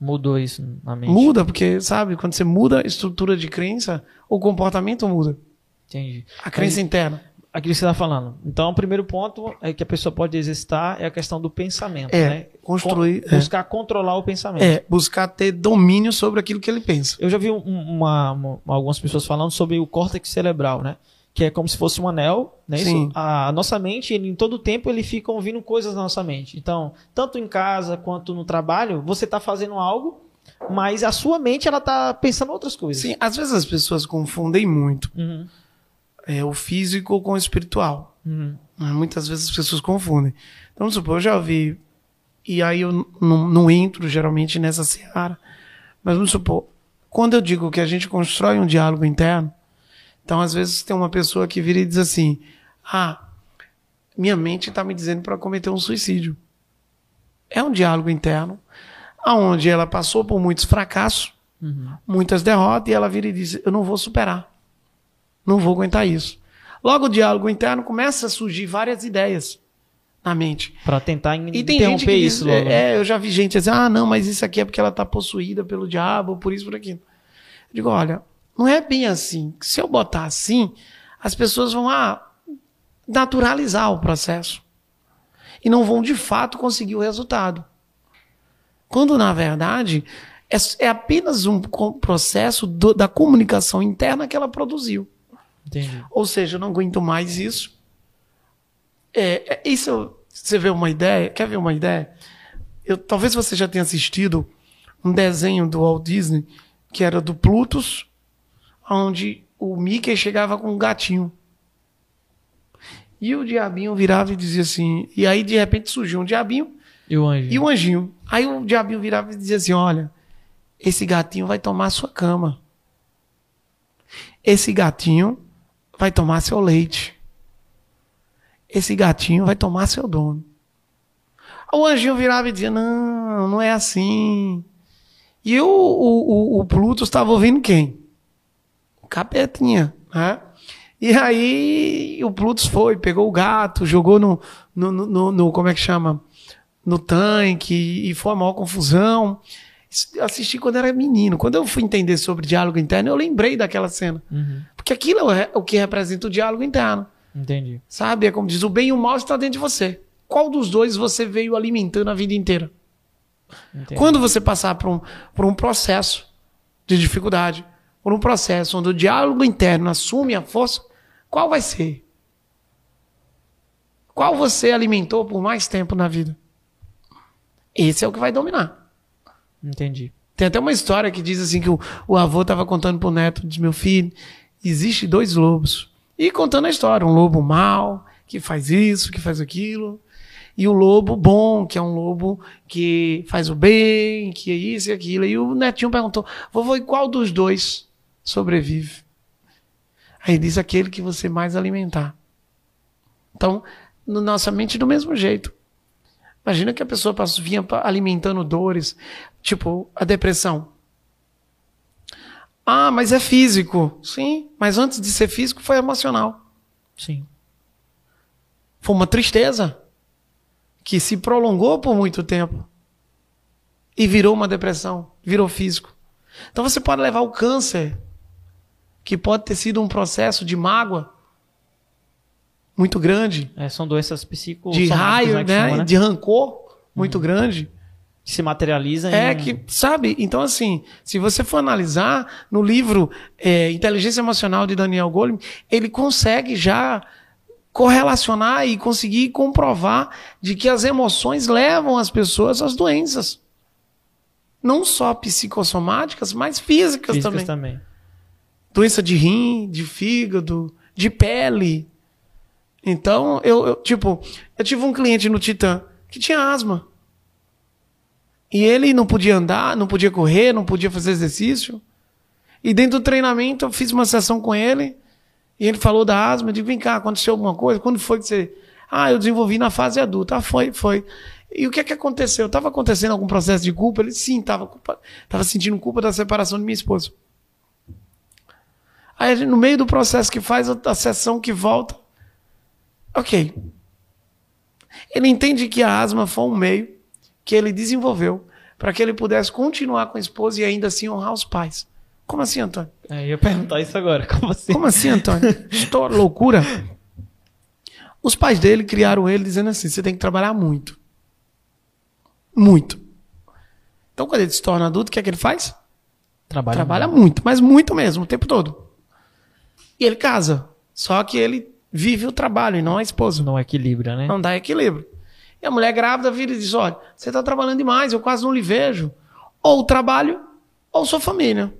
Mudou isso na mente. Muda, porque, sabe, quando você muda a estrutura de crença, o comportamento muda. Entendi. A crença interna. Aquilo que você está falando. Então, o primeiro ponto é que a pessoa pode exercitar é a questão do pensamento, É, né? construir- Con- buscar controlar o pensamento. É, buscar ter domínio sobre aquilo que ele pensa. Eu já vi um- uma, uma- algumas pessoas falando sobre o córtex cerebral, né? Que é como se fosse um anel, né? Isso, Sim. a, a nossa mente, ele, em todo tempo, ele fica ouvindo coisas na nossa mente. Então, tanto em casa quanto no trabalho, você está fazendo algo, mas a sua mente, ela tá pensando outras coisas. Sim, às vezes as pessoas confundem muito Uhum, é, o físico com o espiritual. uhum, né? Muitas vezes as pessoas confundem. Então, vamos supor, eu já ouvi, e aí eu não entro geralmente nessa seara, mas vamos supor, quando eu digo que a gente constrói um diálogo interno, então às vezes tem uma pessoa que vira e diz assim: Ah, minha mente está me dizendo para cometer um suicídio. É um diálogo interno, aonde ela passou por muitos fracassos, uhum. muitas derrotas, e ela vira e diz: Eu não vou superar. Não vou aguentar isso. Logo, o diálogo interno começa a surgir várias ideias na mente. Para tentar interromper que diz, isso logo. né? é, eu já vi gente dizer, ah, não, mas isso aqui é porque ela está possuída pelo diabo, por isso, por aquilo. Eu digo, olha, não é bem assim. Se eu botar assim, as pessoas vão ah, naturalizar o processo. E não vão, de fato, conseguir o resultado. Quando, na verdade, é, é apenas um processo do- da comunicação interna que ela produziu. Entendi. Ou seja, eu não aguento mais isso. É, é, isso, você vê uma ideia? Quer ver uma ideia? Eu, talvez você já tenha assistido um desenho do Walt Disney que era do Plutus, onde o Mickey chegava com um gatinho. E o diabinho virava e dizia assim. E aí, de repente, surgiu um diabinho E o anjo? e o anjinho. Aí o diabinho virava e dizia assim: Olha, esse gatinho vai tomar sua cama. Esse gatinho vai tomar seu leite. Esse gatinho vai tomar seu dono. O anjinho virava e dizia: Não, não é assim. E o, o, o, o Pluto estava ouvindo quem? O capetinha, né? E aí o Plutus foi, pegou o gato, jogou no, no, no, no- como é que chama? No tanque e foi a maior confusão. Eu Assisti quando era menino. Quando eu fui entender sobre diálogo interno, eu lembrei daquela cena. Uhum, Porque aquilo é o que representa o diálogo interno. Entendi. Sabe? É como diz, o bem e o mal está dentro de você. Qual dos dois você veio alimentando a vida inteira? Entendi. Quando você passar por um, por um processo de dificuldade, por um processo onde o diálogo interno assume a força, qual vai ser? Qual você alimentou por mais tempo na vida? Esse é o que vai dominar. Entendi. Tem até uma história que diz assim que o, o avô estava contando pro neto, diz, meu filho, existe dois lobos. E contando a história, um lobo mau, que faz isso, que faz aquilo, e o lobo bom, que é um lobo que faz o bem, que é isso e aquilo. E o netinho perguntou, vovô, e qual dos dois sobrevive? Aí diz aquele que você mais alimentar. Então, na nossa mente do mesmo jeito. Imagina que a pessoa vinha alimentando dores, tipo a depressão. Ah, mas é físico. Sim, mas antes de ser físico foi emocional. Sim. Foi uma tristeza que se prolongou por muito tempo e virou uma depressão, virou físico. Então você pode levar o câncer, que pode ter sido um processo de mágoa, muito grande. É, são doenças psíquicas. De raio, né? Chama, né? De rancor muito uhum. grande. Se materializa É em... que, sabe? Então, assim, se você for analisar no livro é, Inteligência Emocional de Daniel Goleman, ele consegue já correlacionar e conseguir comprovar de que as emoções levam as pessoas às doenças. Não só psicossomáticas, mas físicas, físicas também. também. Doença de rim, de fígado, de pele, então, eu, eu, tipo, eu tive um cliente no Titã que tinha asma. E ele não podia andar, não podia correr, não podia fazer exercício. E dentro do treinamento, eu fiz uma sessão com ele. E ele falou da asma. Eu digo, vem cá, aconteceu alguma coisa? Quando foi que você. Ah, eu desenvolvi na fase adulta. Ah, foi, foi. E o que é que aconteceu? Estava acontecendo algum processo de culpa? Ele, sim, estava tava sentindo culpa da separação de minha esposa. Aí, no meio do processo que faz a, sessão que volta, Ok. Ele entende que a asma foi um meio que ele desenvolveu para que ele pudesse continuar com a esposa e ainda assim honrar os pais. Como assim, Antônio? É, eu ia perguntar isso agora. Como assim? Como assim, Antônio? (laughs) Estou loucura. Os pais dele criaram ele dizendo assim: você tem que trabalhar muito. Muito. Então, quando ele se torna adulto, o que é que ele faz? Trabalha, Trabalha muito. muito, mas muito mesmo, o tempo todo. E ele casa. Só que ele vive o trabalho e não a esposa. Não equilibra, né? Não dá equilíbrio. E a mulher grávida vira e diz: olha, você está trabalhando demais, eu quase não lhe vejo. Ou o trabalho, ou sua família.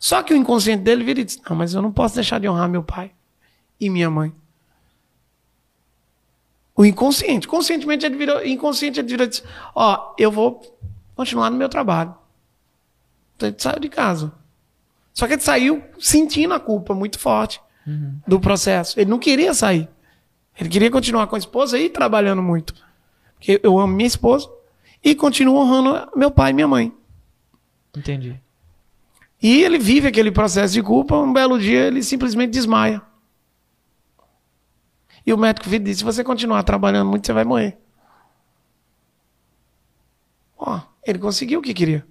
Só que o inconsciente dele vira e diz: não, mas eu não posso deixar de honrar meu pai e minha mãe. O inconsciente. Conscientemente ele virou, inconsciente ele vira e diz: ó, eu vou continuar no meu trabalho. Então ele saiu de casa. Só que ele saiu sentindo a culpa muito forte uhum. do processo. Ele não queria sair. Ele queria continuar com a esposa e trabalhando muito. Porque eu amo minha esposa e continuo honrando meu pai e minha mãe. Entendi. E ele vive aquele processo de culpa, um belo dia ele simplesmente desmaia. E o médico disse: se você continuar trabalhando muito, você vai morrer. Ó, ele conseguiu o que queria.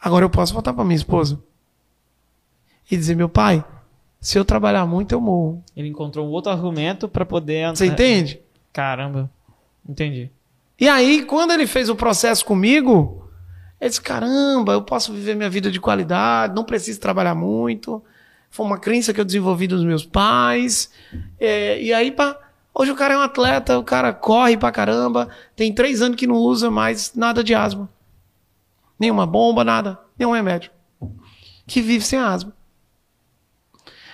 Agora eu posso voltar para minha esposa e dizer: meu pai, se eu trabalhar muito, eu morro. Ele encontrou um outro argumento para poder. Você entende? Caramba. Entendi. E aí, quando ele fez o processo comigo, ele disse: caramba, eu posso viver minha vida de qualidade, não preciso trabalhar muito. Foi uma crença que eu desenvolvi dos meus pais. É, e aí, pá, hoje o cara é um atleta, o cara corre pra caramba, tem três anos que não usa mais nada de asma. Nenhuma bomba, nada, nenhum remédio. Que vive sem asma.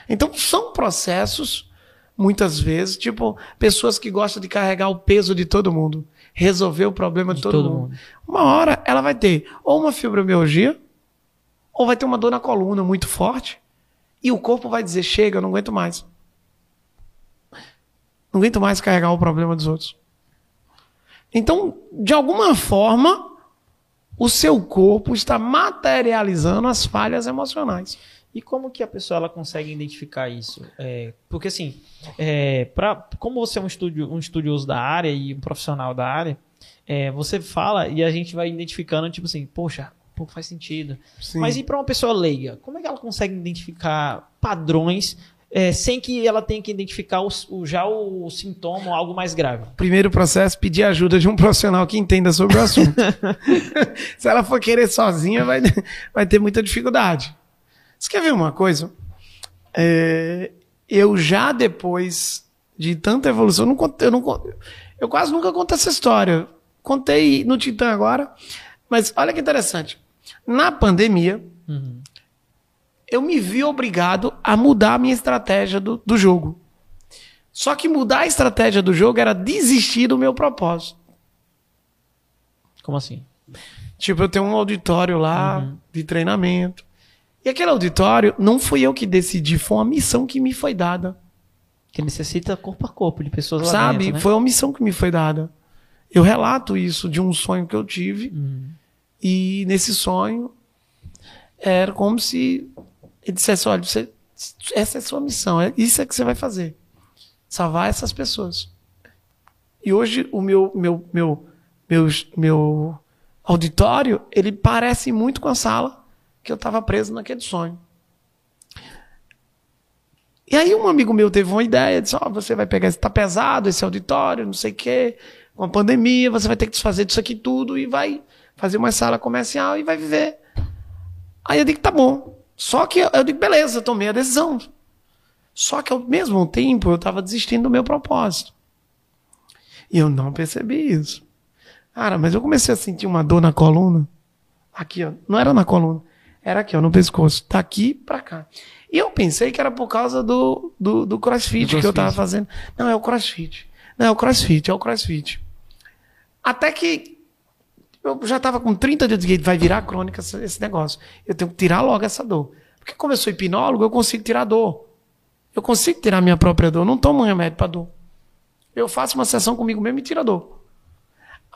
Então são processos, muitas vezes, tipo, pessoas que gostam de carregar o peso de todo mundo, resolver o problema de, de todo, todo mundo. mundo. Uma hora ela vai ter ou uma fibromialgia, ou vai ter uma dor na coluna muito forte, e o corpo vai dizer: chega, eu não aguento mais. Não aguento mais carregar o problema dos outros. Então, de alguma forma, o seu corpo está materializando as falhas emocionais. E como que a pessoa ela consegue identificar isso? É, porque assim, é, pra, como você é um, estúdio, um estudioso da área e um profissional da área, é, você fala e a gente vai identificando, tipo assim, poxa, pô, faz sentido. Sim. Mas e para uma pessoa leiga? Como é que ela consegue identificar padrões é, sem que ela tenha que identificar o, o, já o, o sintoma ou algo mais grave? Primeiro processo, pedir ajuda de um profissional que entenda sobre o assunto. (laughs) (laughs) Se ela for querer sozinha, vai, vai ter muita dificuldade. Você quer ver uma coisa? É, eu já depois de tanta evolução, eu, não contei, eu, não, eu quase nunca conto essa história. Contei no Titã agora, mas olha que interessante. Na pandemia, uhum. eu me vi obrigado a mudar a minha estratégia do, do jogo. Só que mudar a estratégia do jogo era desistir do meu propósito. Como assim? Tipo, eu tenho um auditório lá uhum. de treinamento. E aquele auditório não fui eu que decidi, foi uma missão que me foi dada. Que necessita corpo a corpo de pessoas lá Sabe? dentro, né? Foi uma missão que me foi dada. Eu relato isso de um sonho que eu tive. Uhum. E nesse sonho era como se ele dissesse: olha, você, essa é a sua missão, é isso é que você vai fazer. Salvar essas pessoas. E hoje o meu, meu, meu, meu, meu auditório, ele parece muito com a sala que eu estava preso naquele sonho. E aí um amigo meu teve uma ideia, disse, ó, oh, você vai pegar, está pesado esse auditório, não sei o quê, com a pandemia, você vai ter que desfazer disso aqui tudo e vai fazer uma sala comercial e vai viver. Aí eu digo, tá bom. Só que eu digo, beleza, eu tomei a decisão. Só que ao mesmo tempo eu estava desistindo do meu propósito. E eu não percebi isso. Cara, mas eu comecei a sentir uma dor na coluna. Aqui, ó. Não era na coluna. Era aqui, ó, no pescoço. Daqui pra cá. E eu pensei que era por causa do, do, do crossfit, crossfit que eu tava fazendo. Não, é o crossfit. Não, é o crossfit, é o crossfit. Até que eu já tava com 30 dias de vai virar crônica esse negócio. Eu tenho que tirar logo essa dor. Porque como eu sou hipnólogo, eu consigo tirar dor. Eu consigo tirar minha própria dor. Eu não tomo remédio para dor. Eu faço uma sessão comigo mesmo e tiro a dor.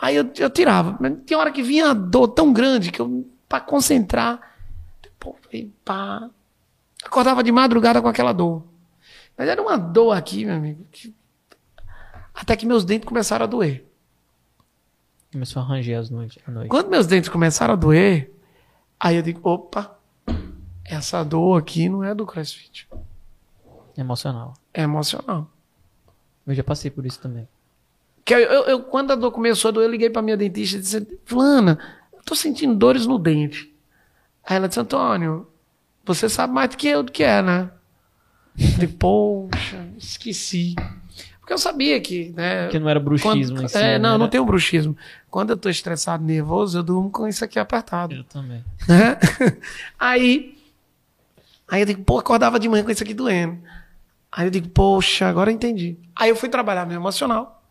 Aí eu, eu tirava. Mas tem hora que vinha a dor tão grande que eu, para concentrar, pô, pá, Acordava de madrugada com aquela dor. Mas era uma dor aqui, meu amigo. Que... Até que meus dentes começaram a doer. Começou a ranger as noites. Quando meus dentes começaram a doer, aí eu digo, opa, essa dor aqui não é do CrossFit. É emocional. É emocional. Eu já passei por isso também. Que eu, eu, eu quando a dor começou a doer, eu liguei pra minha dentista e disse, Fulana, eu tô sentindo dores no dente. Aí ela disse, Antônio, você sabe mais do que eu do que é, né? Falei, poxa, esqueci. Porque eu sabia que, né? Que não era bruxismo. Quando, si, é, não, né? não tem um bruxismo. Quando eu tô estressado, nervoso, eu durmo com isso aqui apertado. Eu também. Né? (laughs) aí, aí eu digo, pô, acordava de manhã com isso aqui doendo. Aí eu digo, poxa, agora eu entendi. Aí eu fui trabalhar meu emocional.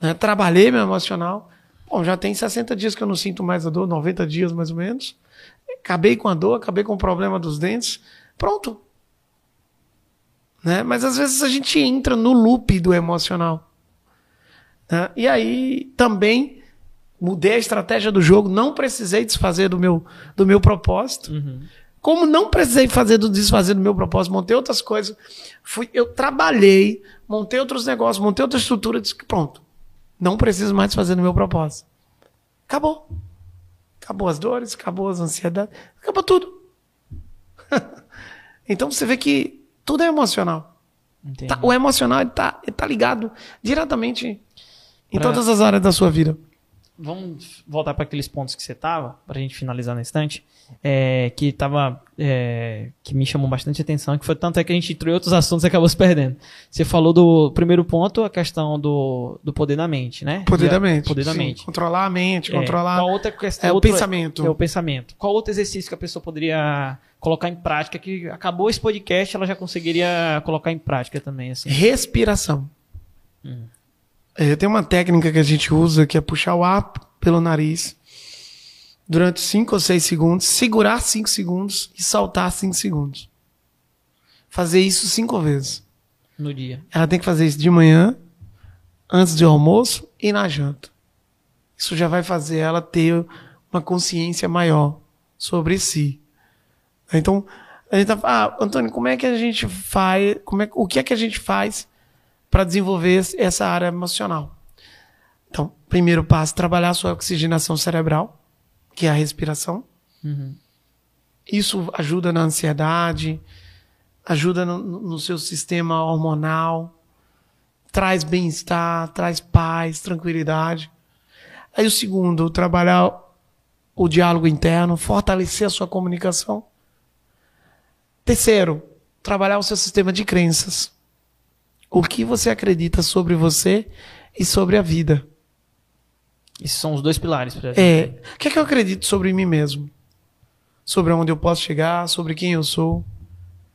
Né? Trabalhei meu emocional. Bom, já tem 60 dias que eu não sinto mais a dor, 90 dias mais ou menos. Acabei com a dor, acabei com o problema dos dentes. Pronto. Né? Mas às vezes a gente entra no loop do emocional. Né? E aí também mudei a estratégia do jogo, não precisei desfazer do meu, do meu propósito. Uhum. Como não precisei fazer do desfazer do meu propósito, montei outras coisas. Fui, eu trabalhei, montei outros negócios, montei outra estrutura, disse que pronto. Não preciso mais fazer do meu propósito. Acabou. Acabou as dores, acabou as ansiedades, acabou tudo. (laughs) então você vê que tudo é emocional. Tá, o emocional está tá ligado diretamente em pra... todas as áreas da sua vida vamos voltar para aqueles pontos que você tava, para a gente finalizar na instante, é, que tava, é, que me chamou bastante atenção, que foi tanto é que a gente entrou em outros assuntos e acabou se perdendo. Você falou do primeiro ponto, a questão do, do poder da mente, né? Poder da mente. Poder da sim. mente. Controlar a mente, é, controlar. Qual outra questão? É outro, o pensamento. É o pensamento. Qual outro exercício que a pessoa poderia colocar em prática que acabou esse podcast, ela já conseguiria colocar em prática também, assim? Respiração. Hum. É, tem uma técnica que a gente usa que é puxar o ar pelo nariz durante 5 ou 6 segundos, segurar 5 segundos e saltar 5 segundos. Fazer isso 5 vezes. No dia. Ela tem que fazer isso de manhã, antes do almoço e na janta. Isso já vai fazer ela ter uma consciência maior sobre si. Então, a gente tá, ah, Antônio, como é que a gente faz, como é, o que é que a gente faz para desenvolver essa área emocional. Então, primeiro passo, trabalhar a sua oxigenação cerebral, que é a respiração. Uhum. Isso ajuda na ansiedade, ajuda no, no seu sistema hormonal, traz bem-estar, traz paz, tranquilidade. Aí o segundo, trabalhar o diálogo interno, fortalecer a sua comunicação. Terceiro, trabalhar o seu sistema de crenças. O que você acredita sobre você e sobre a vida. Esses são os dois pilares. Pra É, o que é que eu acredito sobre mim mesmo? Sobre onde eu posso chegar, sobre quem eu sou.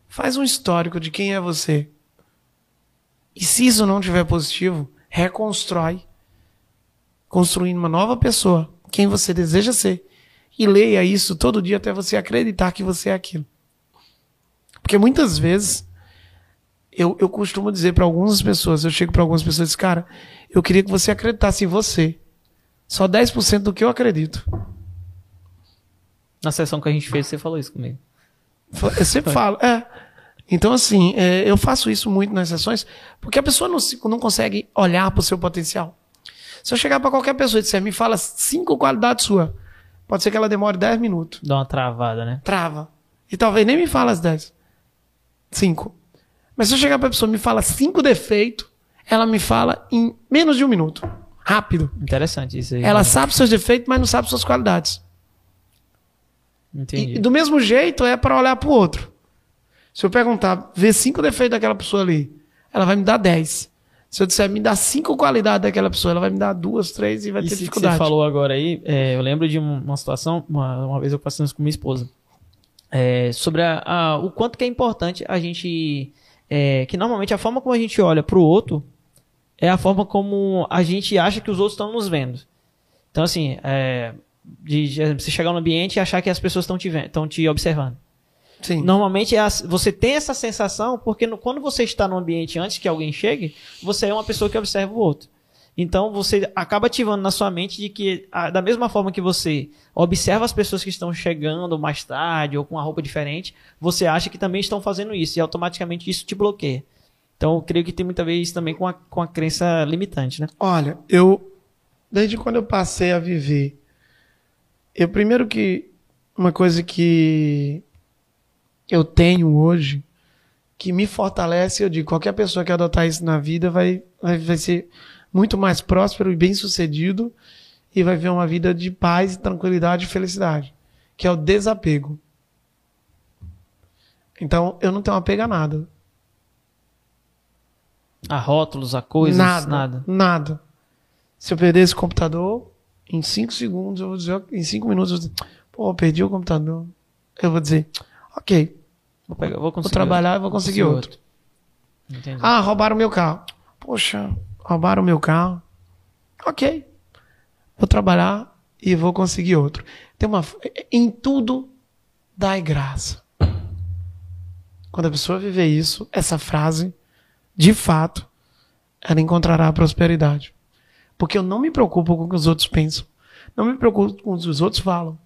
Faz um histórico de quem é você. E se isso não tiver positivo, reconstrói. Construindo uma nova pessoa, quem você deseja ser. E leia isso todo dia até você acreditar que você é aquilo. Porque muitas vezes, eu, eu costumo dizer para algumas pessoas, eu chego para algumas pessoas e digo, cara, eu queria que você acreditasse em você. Só 10% do que eu acredito. Na sessão que a gente fez, você falou isso comigo. Eu sempre falo, é. Então, assim, é, eu faço isso muito nas sessões, porque a pessoa não, não consegue olhar para o seu potencial. Se eu chegar para qualquer pessoa e disser, me fala cinco qualidades suas, pode ser que ela demore 10 minutos. Dá uma travada, né? Trava. E talvez nem me fala as 10. Cinco. Mas se eu chegar para a pessoa e me fala cinco defeitos, ela me fala em menos de um minuto. Rápido. Interessante isso aí. Ela sabe seus defeitos, mas não sabe suas qualidades. Entendi. E do mesmo jeito é para olhar para o outro. Se eu perguntar, ver cinco defeitos daquela pessoa ali, ela vai me dar dez. Se eu disser, me dá cinco qualidades daquela pessoa, ela vai me dar duas, três e vai ter Isso que dificuldade. você falou agora aí, é, eu lembro de um- uma situação, uma, uma vez eu passei isso com minha esposa, é, sobre a- a- o quanto que é importante a gente, é, que normalmente a forma como a gente olha pro outro é a forma como a gente acha que os outros estão nos vendo. Então assim, é, de, de você chegar no ambiente e achar que as pessoas estão te, vendo- estão te observando. Sim. Normalmente é as- você tem essa sensação porque no- quando você está no ambiente antes que alguém chegue, você é uma pessoa que observa o outro. Então você acaba ativando na sua mente de que, da mesma forma que você observa as pessoas que estão chegando mais tarde ou com uma roupa diferente, você acha que também estão fazendo isso e automaticamente isso te bloqueia. Então eu creio que tem muita vez também com a, com a crença limitante, né? Olha, eu desde quando eu passei a viver, eu primeiro que uma coisa que eu tenho hoje que me fortalece, eu digo, qualquer pessoa que adotar isso na vida vai, vai, vai ser muito mais próspero e bem-sucedido e vai ver uma vida de paz, tranquilidade e felicidade, que é o desapego. Então, eu não tenho apego a nada. A rótulos, a coisas, nada, nada. nada. Se eu perder esse computador, em cinco segundos, eu vou dizer, em cinco minutos, eu vou dizer, pô, perdi o computador. Eu vou dizer, ok, Vou, pegar, vou, vou conseguir trabalhar e outro. vou conseguir outro. Entendi. Ah, roubaram meu carro. Poxa, roubaram meu carro. Ok. Vou trabalhar e vou conseguir outro. Tem uma em tudo dai graça. Quando a pessoa viver isso, essa frase, de fato, ela encontrará a prosperidade. Porque eu não me preocupo com o que os outros pensam. Não me preocupo com o que os outros falam.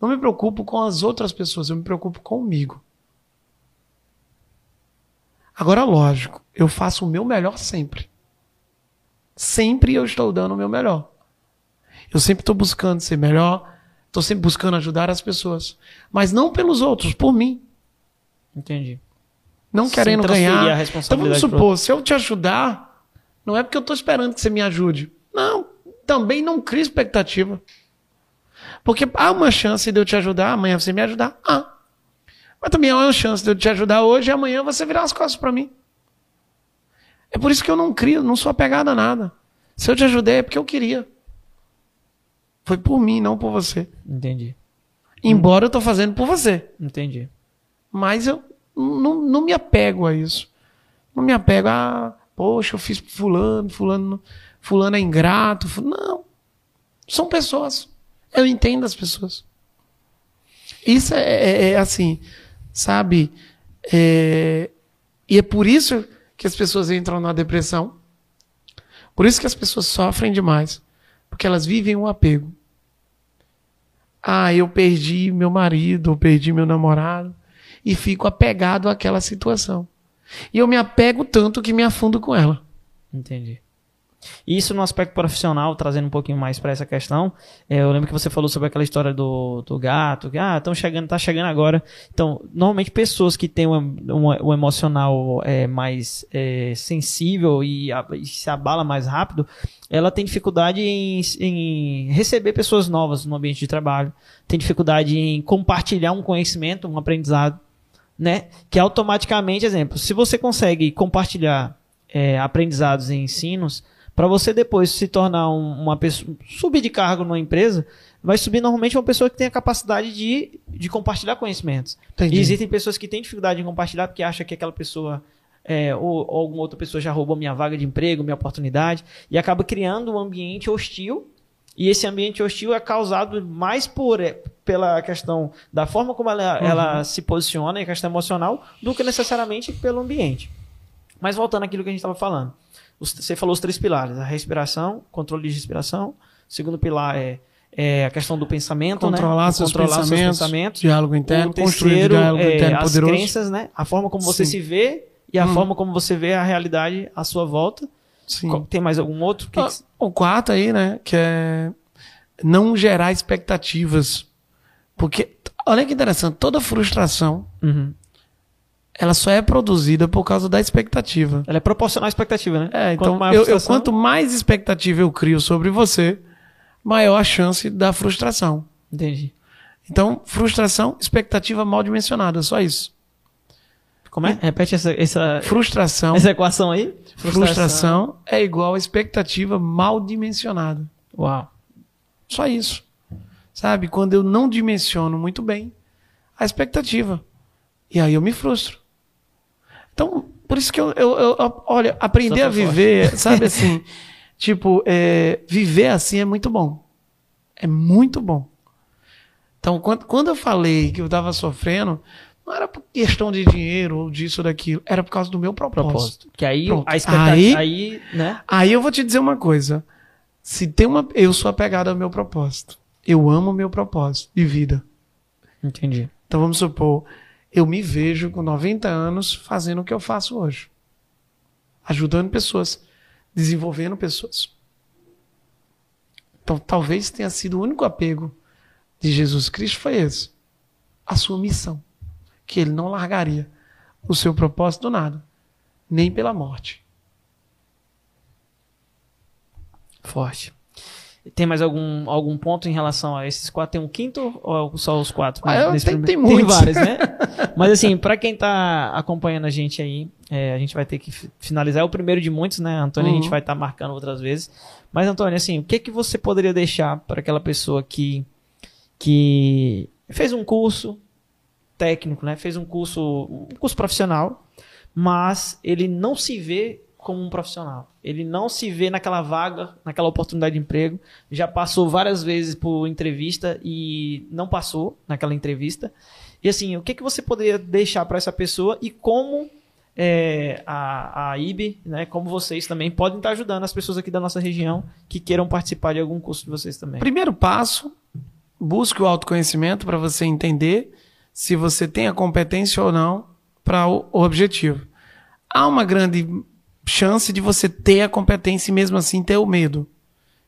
Não me preocupo com as outras pessoas, eu me preocupo comigo. Agora, lógico, eu faço o meu melhor sempre. Sempre eu estou dando o meu melhor. Eu sempre estou buscando ser melhor, estou sempre buscando ajudar as pessoas. Mas não pelos outros, por mim. Entendi. Não Sem querendo ganhar. a Então vamos responsabilidade supor, se eu te ajudar, não é porque eu estou esperando que você me ajude. Não, também não crie expectativa. Porque há uma chance de eu te ajudar, amanhã você me ajudar. Ah. Mas também há uma chance de eu te ajudar hoje e amanhã você virar as costas para mim. É por isso que eu não crio, não sou apegado a nada. Se eu te ajudei é porque eu queria. Foi por mim, não por você. Entendi. Embora eu estou fazendo por você. Entendi. Mas eu não, não me apego a isso. Não me apego a, poxa, eu fiz fulano, fulano, fulano é ingrato. Não. São pessoas. Eu entendo as pessoas. Isso é, é- é assim, sabe? É, e é por isso que as pessoas entram na depressão. Por isso que as pessoas sofrem demais. Porque elas vivem um apego. Ah, eu perdi meu marido, eu perdi meu namorado e fico apegado àquela situação. E eu me apego tanto que me afundo com ela. Entendi. Isso no aspecto profissional, trazendo um pouquinho mais para essa questão, é, eu lembro que você falou sobre aquela história do, do gato, que ah, estão chegando, tá chegando agora. Então, normalmente pessoas que têm um, um, um emocional é, mais é, sensível e, a- e se abala mais rápido, ela tem dificuldade em, em receber pessoas novas no ambiente de trabalho, tem dificuldade em compartilhar um conhecimento, um aprendizado. né? Que automaticamente, exemplo, se você consegue compartilhar é, aprendizados e ensinos, para você depois se tornar um, uma pessoa, subir de cargo numa empresa, vai subir normalmente uma pessoa que tem a capacidade de, de compartilhar conhecimentos. Entendi. E existem pessoas que têm dificuldade em compartilhar porque acham que aquela pessoa é, ou, ou alguma outra pessoa já roubou minha vaga de emprego, minha oportunidade, e acaba criando um ambiente hostil. E esse ambiente hostil é causado mais por, é, pela questão da forma como ela, Uhum. ela se posiciona, e a questão emocional, do que necessariamente pelo ambiente. Mas voltando àquilo que a gente estava falando. Os- Você falou os três pilares: a respiração, controle de respiração. O segundo pilar é, é a questão do pensamento, Controlar, né? seus, Controlar pensamentos, seus pensamentos. diálogo interno, o construir terceiro diálogo é interno as poderoso. crenças, né? A forma como você Sim. se vê e a Hum. forma como você vê a realidade à sua volta. Sim. Tem mais algum outro? Que Ah, que- O quarto aí, né, que é não gerar expectativas. Porque, olha que interessante, toda frustração, Uhum. Ela só é produzida por causa da expectativa. Ela é proporcional à expectativa, né? É, Quanto então, a eu, eu- frustração- quanto mais expectativa eu crio sobre você, maior a chance da frustração. Entendi. Então, frustração, expectativa mal dimensionada, só isso. Como é? Repete essa, essa, Frustração, essa equação aí. frustração é igual a expectativa mal dimensionada. Uau. Só isso. Sabe? Quando eu não dimensiono muito bem a expectativa. E aí eu me frustro. Então, por isso que eu, eu- eu- olha, aprender a foi forte. viver, sabe (laughs) assim, tipo, é, viver assim é muito bom. É muito bom. Então, quando, quando eu falei que eu estava sofrendo, não era por questão de dinheiro ou disso ou daquilo, era por causa do meu propósito. Propósito. Que aí Pronto. a expectativa. Aí- Aí, né? Aí eu vou te dizer uma coisa. Se tem uma. Eu sou apegado ao meu propósito. Eu amo o meu propósito de vida. Entendi. Então vamos supor, eu me vejo com 90 anos fazendo o que eu faço hoje. Ajudando pessoas, desenvolvendo pessoas. Então talvez tenha sido o único apego de Jesus Cristo foi esse. A sua missão. Que ele não largaria o seu propósito do nada. Nem pela morte. Forte. Tem mais algum, algum ponto em relação a esses quatro? Tem um quinto ou é só os quatro? Ah, tem- primeiro- (laughs) tem muitos. vários, né? (laughs) Mas assim, pra quem tá acompanhando a gente aí, é, a gente vai ter que fi- finalizar. É o primeiro de muitos, né, Antônio? A gente Uhum. vai estar marcando outras vezes. Mas, Antônio, assim, o que que você poderia deixar para aquela pessoa que, que fez um curso técnico, né? Fez um curso, um curso profissional, mas ele não se vê como um profissional. Ele não se vê naquela vaga, naquela oportunidade de emprego. Já passou várias vezes por entrevista e não passou naquela entrevista. E assim, o que, que você poderia deixar para essa pessoa e como é, a, a IB, né, como vocês também podem estar ajudando as pessoas aqui da nossa região que queiram participar de algum curso de vocês também. Primeiro passo, busque o autoconhecimento para você entender se você tem a competência ou não para o o objetivo. Há uma grande chance de você ter a competência e mesmo assim ter o medo.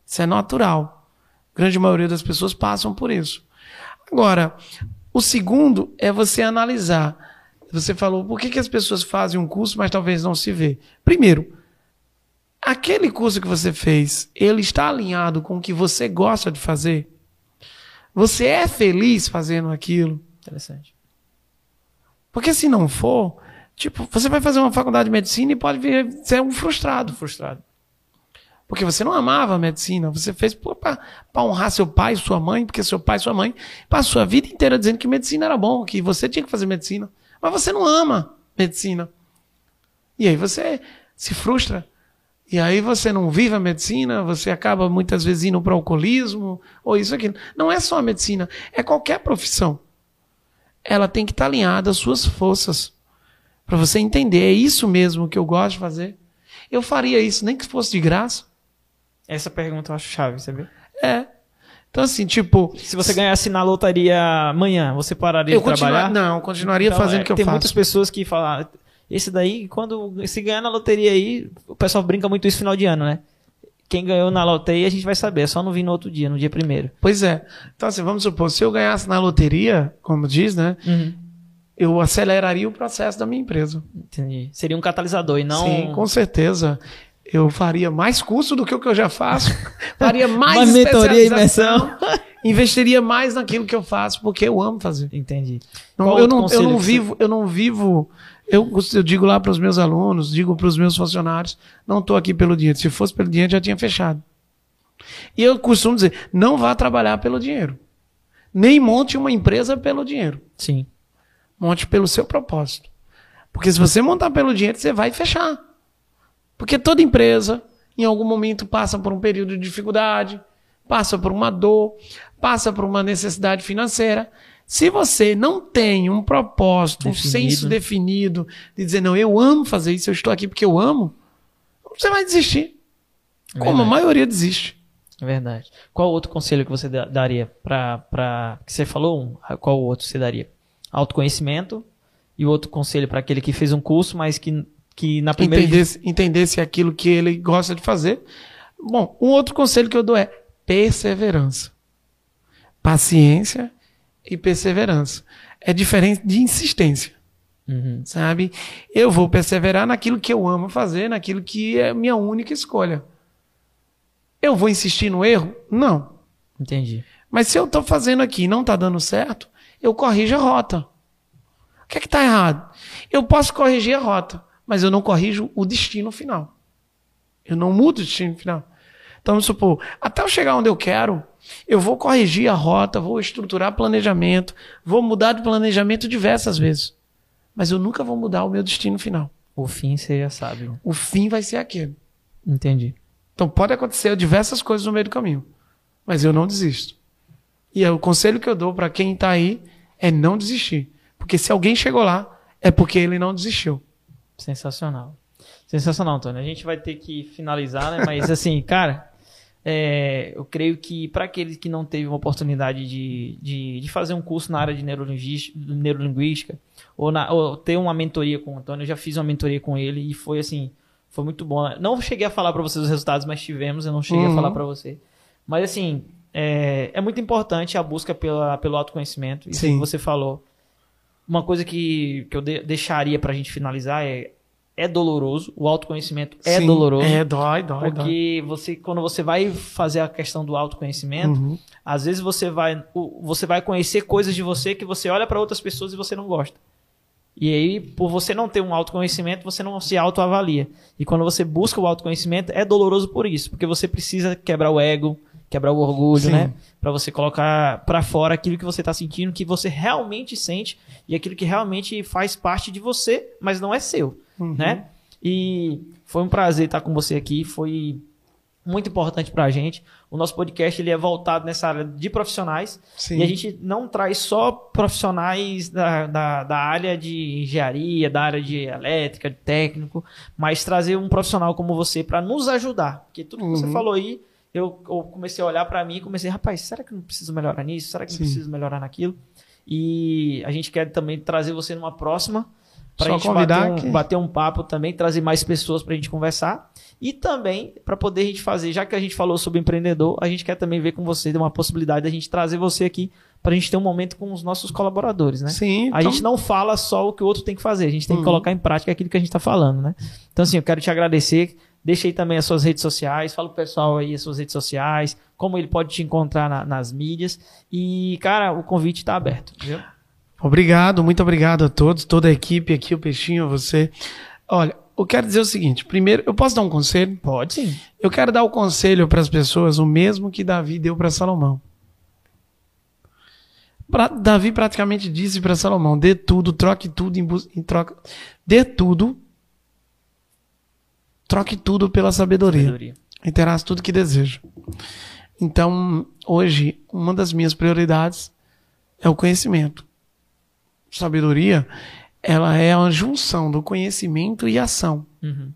Isso é natural. A grande maioria das pessoas passam por isso. Agora, o segundo é você analisar. Você falou, por que, que as pessoas fazem um curso, mas talvez não se vê? Primeiro, aquele curso que você fez, ele está alinhado com o que você gosta de fazer? Você é feliz fazendo aquilo? Interessante. Porque se não for, tipo, você vai fazer uma faculdade de medicina e pode vir ser um frustrado. Frustrado. Porque você não amava a medicina, você fez para honrar seu pai, sua mãe, porque seu pai e sua mãe passou a vida inteira dizendo que medicina era bom, que você tinha que fazer medicina. Mas você não ama medicina. E aí você se frustra. E aí você não vive a medicina, você acaba muitas vezes indo para o alcoolismo, ou isso aqui. Não é só a medicina, é qualquer profissão. Ela tem que estar alinhada às suas forças. Para você entender, é isso mesmo que eu gosto de fazer. Eu faria isso, nem que fosse de graça. Essa pergunta eu acho chave, sabia? É. Então, assim, tipo. Se você ganhasse na lotaria amanhã, você pararia eu de trabalhar? não, continuaria Então, fazendo é, o que eu tem faço. muitas pessoas que falam, "Ah, esse daí, quando se ganhar na loteria aí, o pessoal brinca muito isso no final de ano, né? Quem ganhou na loteria a gente vai saber, é só não vir no outro dia, no dia primeiro. Pois é. Então, assim, vamos supor, se eu ganhasse na loteria, como diz, né? Eu aceleraria o processo da minha empresa. Entendi. Seria um catalisador e não. Sim, com certeza. eu faria mais curso do que o que eu já faço, (laughs) faria mais Uma mentoria e especialização, (laughs) investiria mais naquilo que eu faço, porque eu amo fazer. Entendi. Não, eu, não, eu não que você- vivo, eu não vivo. Eu, eu digo lá para os meus alunos, digo para os meus funcionários, não estou aqui pelo dinheiro. Se fosse pelo dinheiro, já tinha fechado. E eu costumo dizer, não vá trabalhar pelo dinheiro. Nem monte uma empresa pelo dinheiro. Sim. Monte pelo seu propósito. Porque se você montar pelo dinheiro, você vai fechar. Porque toda empresa, em algum momento, passa por um período de dificuldade, passa por uma dor, passa por uma necessidade financeira. Se você não tem um propósito, um Definido. senso definido, de dizer, não, eu amo fazer isso, eu estou aqui porque eu amo, você vai desistir. É Como a maioria desiste. É verdade. Qual outro conselho que você da- daria para para que você falou um? Qual outro você daria? Autoconhecimento e o outro conselho para aquele que fez um curso, mas que que na primeira entendesse, entendesse aquilo que ele gosta de fazer. Bom, um outro conselho que eu dou é perseverança. Paciência e perseverança. É diferente de insistência, Uhum. sabe? Eu vou perseverar naquilo que eu amo fazer, naquilo que é minha única escolha. Eu vou insistir no erro? Não. Entendi. Mas se eu estou fazendo aqui e não está dando certo, eu corrijo a rota. O que é que está errado? Eu posso corrigir a rota, mas eu não corrijo o destino final. Eu não mudo o destino final. Então, vamos supor, até eu chegar onde eu quero, eu vou corrigir a rota, vou estruturar planejamento, vou mudar de planejamento diversas vezes. Mas eu nunca vou mudar o meu destino final. O fim você já sabe. O fim vai ser aquele. Entendi. Então pode acontecer diversas coisas no meio do caminho, mas eu não desisto. E o conselho que eu dou para quem está aí é não desistir, porque se alguém chegou lá é porque ele não desistiu. Sensacional. Sensacional, Antônio. A gente vai ter que finalizar, né? Mas assim, (laughs) cara, é, eu creio que para aquele que não teve uma oportunidade de, de, de fazer um curso na área de neurolinguística, neurolinguística ou, na- ou ter uma mentoria com o Antônio, eu já fiz uma mentoria com ele e foi assim, foi muito bom. Não cheguei a falar para vocês os resultados, mas tivemos, eu não cheguei a Uhum. falar para você. Mas assim, é, é muito importante a busca pela, pelo autoconhecimento. Isso Sim. que você falou. Uma coisa que, que eu de- deixaria pra gente finalizar é é doloroso, o autoconhecimento é Sim, doloroso. É, dói, dói, dói. Porque você, quando você vai fazer a questão do autoconhecimento, Uhum. às vezes você vai, você vai conhecer coisas de você que você olha para outras pessoas e você não gosta. E aí, por você não ter um autoconhecimento, você não se autoavalia. E quando você busca o autoconhecimento, é doloroso por isso, porque você precisa quebrar o ego, quebrar o orgulho, Sim. né? Pra você colocar pra fora aquilo que você tá sentindo, que você realmente sente e aquilo que realmente faz parte de você, mas não é seu Uhum. né? E foi um prazer estar com você aqui, foi muito importante pra gente. O nosso podcast ele é voltado nessa área de profissionais Sim. e a gente não traz só profissionais da, da, da área de engenharia, da área de elétrica, de técnico, mas trazer um profissional como você para nos ajudar. Porque tudo que você Uhum. falou aí, eu, eu comecei a olhar para mim e comecei, rapaz, será que eu não preciso melhorar nisso? Será que Sim. não preciso melhorar naquilo? E a gente quer também trazer você numa próxima para a gente bater um, que- bater um papo também, trazer mais pessoas para a gente conversar e também para poder a gente fazer, já que a gente falou sobre empreendedor, a gente quer também ver com você uma possibilidade da gente trazer você aqui para a gente ter um momento com os nossos colaboradores, né? Sim, A então- gente não fala só o que o outro tem que fazer, a gente tem que Uhum. colocar em prática aquilo que a gente está falando, né? Então, assim, eu quero te agradecer. Deixa aí também as suas redes sociais, fala pro pessoal aí as suas redes sociais, como ele pode te encontrar na- nas mídias. E, cara, o convite está aberto. Viu? Obrigado, muito obrigado a todos, toda a equipe aqui, o Peixinho, você. Olha, eu quero dizer o seguinte: primeiro, eu posso dar um conselho? Pode sim. Eu quero dar o conselho para as pessoas, o mesmo que Davi deu para Salomão. Pra- Davi praticamente disse para Salomão: dê tudo, troque tudo em, em troca. Dê tudo, troque tudo pela sabedoria. Sabedoria. E terás tudo que deseja. Então, hoje, uma das minhas prioridades é o conhecimento. Sabedoria, ela é uma junção do conhecimento e ação Uhum.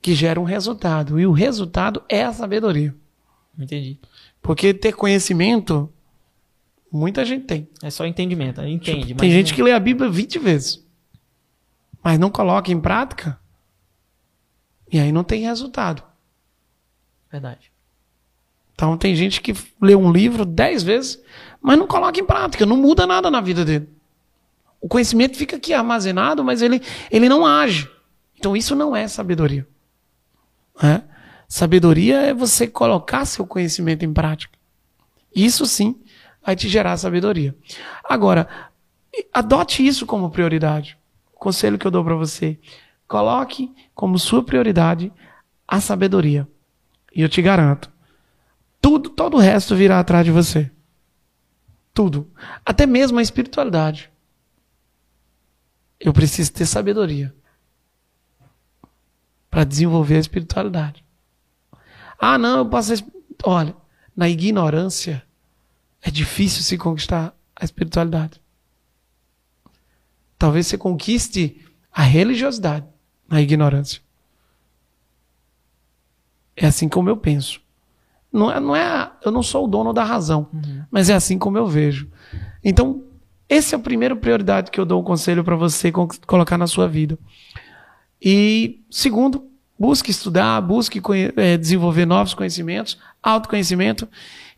que gera um resultado. E o resultado é a sabedoria. Entendi. Porque ter conhecimento, muita gente tem. É só entendimento, entende. tem mas gente não- que lê a Bíblia 20 vezes, mas não coloca em prática. E aí não tem resultado. Verdade. Então tem gente que lê um livro 10 vezes, mas não coloca em prática, não muda nada na vida dele. O conhecimento fica aqui armazenado, mas ele, ele não age. Então isso não é sabedoria. Né? Sabedoria é você colocar seu conhecimento em prática. Isso sim vai te gerar sabedoria. Agora, adote isso como prioridade. O conselho que eu dou para você: coloque como sua prioridade a sabedoria. E eu te garanto, tudo, todo o resto virá atrás de você. Tudo. Até mesmo a espiritualidade. Eu preciso ter sabedoria para desenvolver a espiritualidade. Ah, não, eu posso. Olha, na ignorância é difícil se conquistar a espiritualidade. Talvez você conquiste a religiosidade na ignorância. É assim como eu penso. Não é, não é, eu não sou o dono da razão, uhum. mas é assim como eu vejo. Então, esse é a primeira prioridade que eu dou um conselho para você colocar na sua vida. E segundo, busque estudar, busque é, desenvolver novos conhecimentos, autoconhecimento.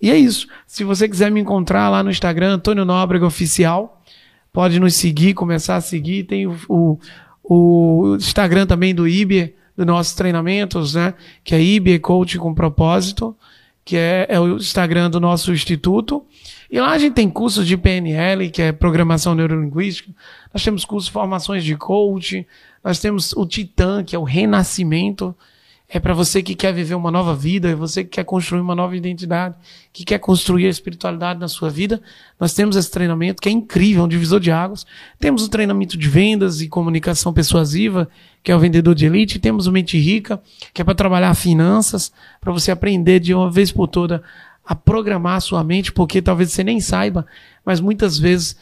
E é isso. Se você quiser me encontrar lá no Instagram, Antônio Nóbrega Oficial, pode nos seguir, começar a seguir. Tem o, o, o Instagram também do Iber, dos nossos treinamentos, né? Que é Iber Coach com Propósito que é, é o Instagram do nosso instituto. E lá a gente tem cursos de PNL, que é Programação Neurolinguística. Nós temos cursos de formações de coach. Nós temos o Titã, que é o Renascimento. É para você que quer viver uma nova vida, é você que quer construir uma nova identidade, que quer construir a espiritualidade na sua vida. Nós temos esse treinamento que é incrível, é um divisor de águas. Temos o treinamento de vendas e comunicação persuasiva, que é o vendedor de elite. Temos o Mente Rica, que é para trabalhar finanças, para você aprender de uma vez por toda a programar a sua mente, porque talvez você nem saiba, mas muitas vezes,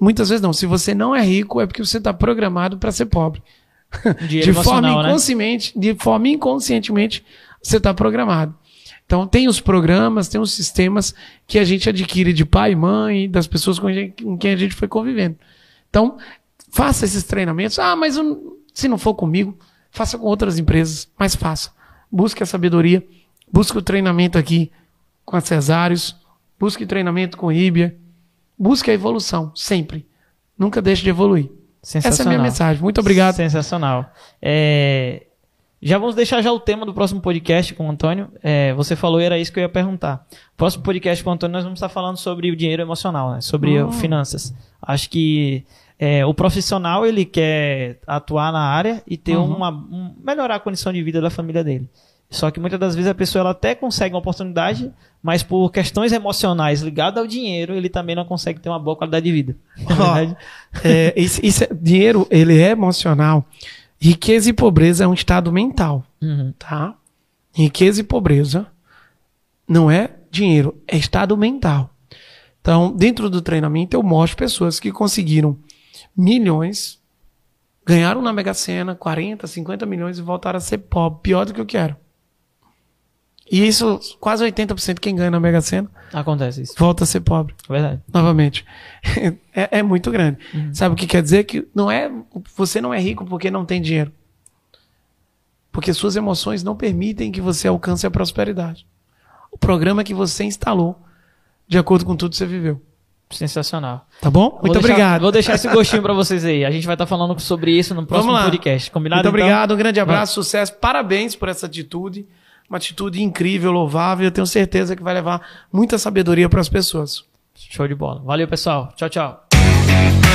muitas vezes não, se você não é rico é porque você está programado para ser pobre (laughs) de forma né? inconsciente, né? de forma inconscientemente, você está programado. Então tem os programas, tem os sistemas que a gente adquire de pai, mãe, das pessoas com, gente, com quem a gente foi convivendo. Então, faça esses treinamentos. Ah, mas eu, se não for comigo, faça com outras empresas, mas faça. Busque a sabedoria, busque o treinamento aqui com a Cesários, busque treinamento com Ibia, busque a evolução, sempre. Nunca deixe de evoluir. Essa é a minha mensagem. Muito obrigado. Sensacional. É... Já vamos deixar já o tema do próximo podcast com o Antônio. É, você falou era isso que eu ia perguntar. Próximo podcast com o Antônio nós vamos estar falando sobre o dinheiro emocional, né? sobre oh. finanças. Acho que é, o profissional ele quer atuar na área e ter uhum. uma um, melhorar a condição de vida da família dele. Só que muitas das vezes a pessoa ela até consegue uma oportunidade, mas por questões emocionais ligadas ao dinheiro, ele também não consegue ter uma boa qualidade de vida. (laughs) Oh, é, isso, isso, dinheiro, ele é emocional. Riqueza e pobreza é um estado mental, uhum. tá? Riqueza e pobreza não é dinheiro, é estado mental. Então, dentro do treinamento, eu mostro pessoas que conseguiram milhões, ganharam na Mega Sena 40, 50 milhões e voltaram a ser pobre, pior do que eu quero. E isso, quase 80% quem ganha na Mega Sena. Acontece isso. Volta a ser pobre. Verdade. Novamente. (laughs) É, é muito grande. Uhum. Sabe o que quer dizer? Que não é, você não é rico porque não tem dinheiro. Porque suas emoções não permitem que você alcance a prosperidade. O programa que você instalou, de acordo com tudo que você viveu. Sensacional. Tá bom? Muito deixar, obrigado. Vou deixar esse gostinho para vocês aí. A gente vai estar falando sobre isso no próximo podcast. Combinado? Muito obrigado, então? um grande abraço, vai. sucesso. Parabéns por essa atitude uma atitude incrível, louvável. Eu tenho certeza que vai levar muita sabedoria para as pessoas. Show de bola. Valeu, pessoal. Tchau, tchau.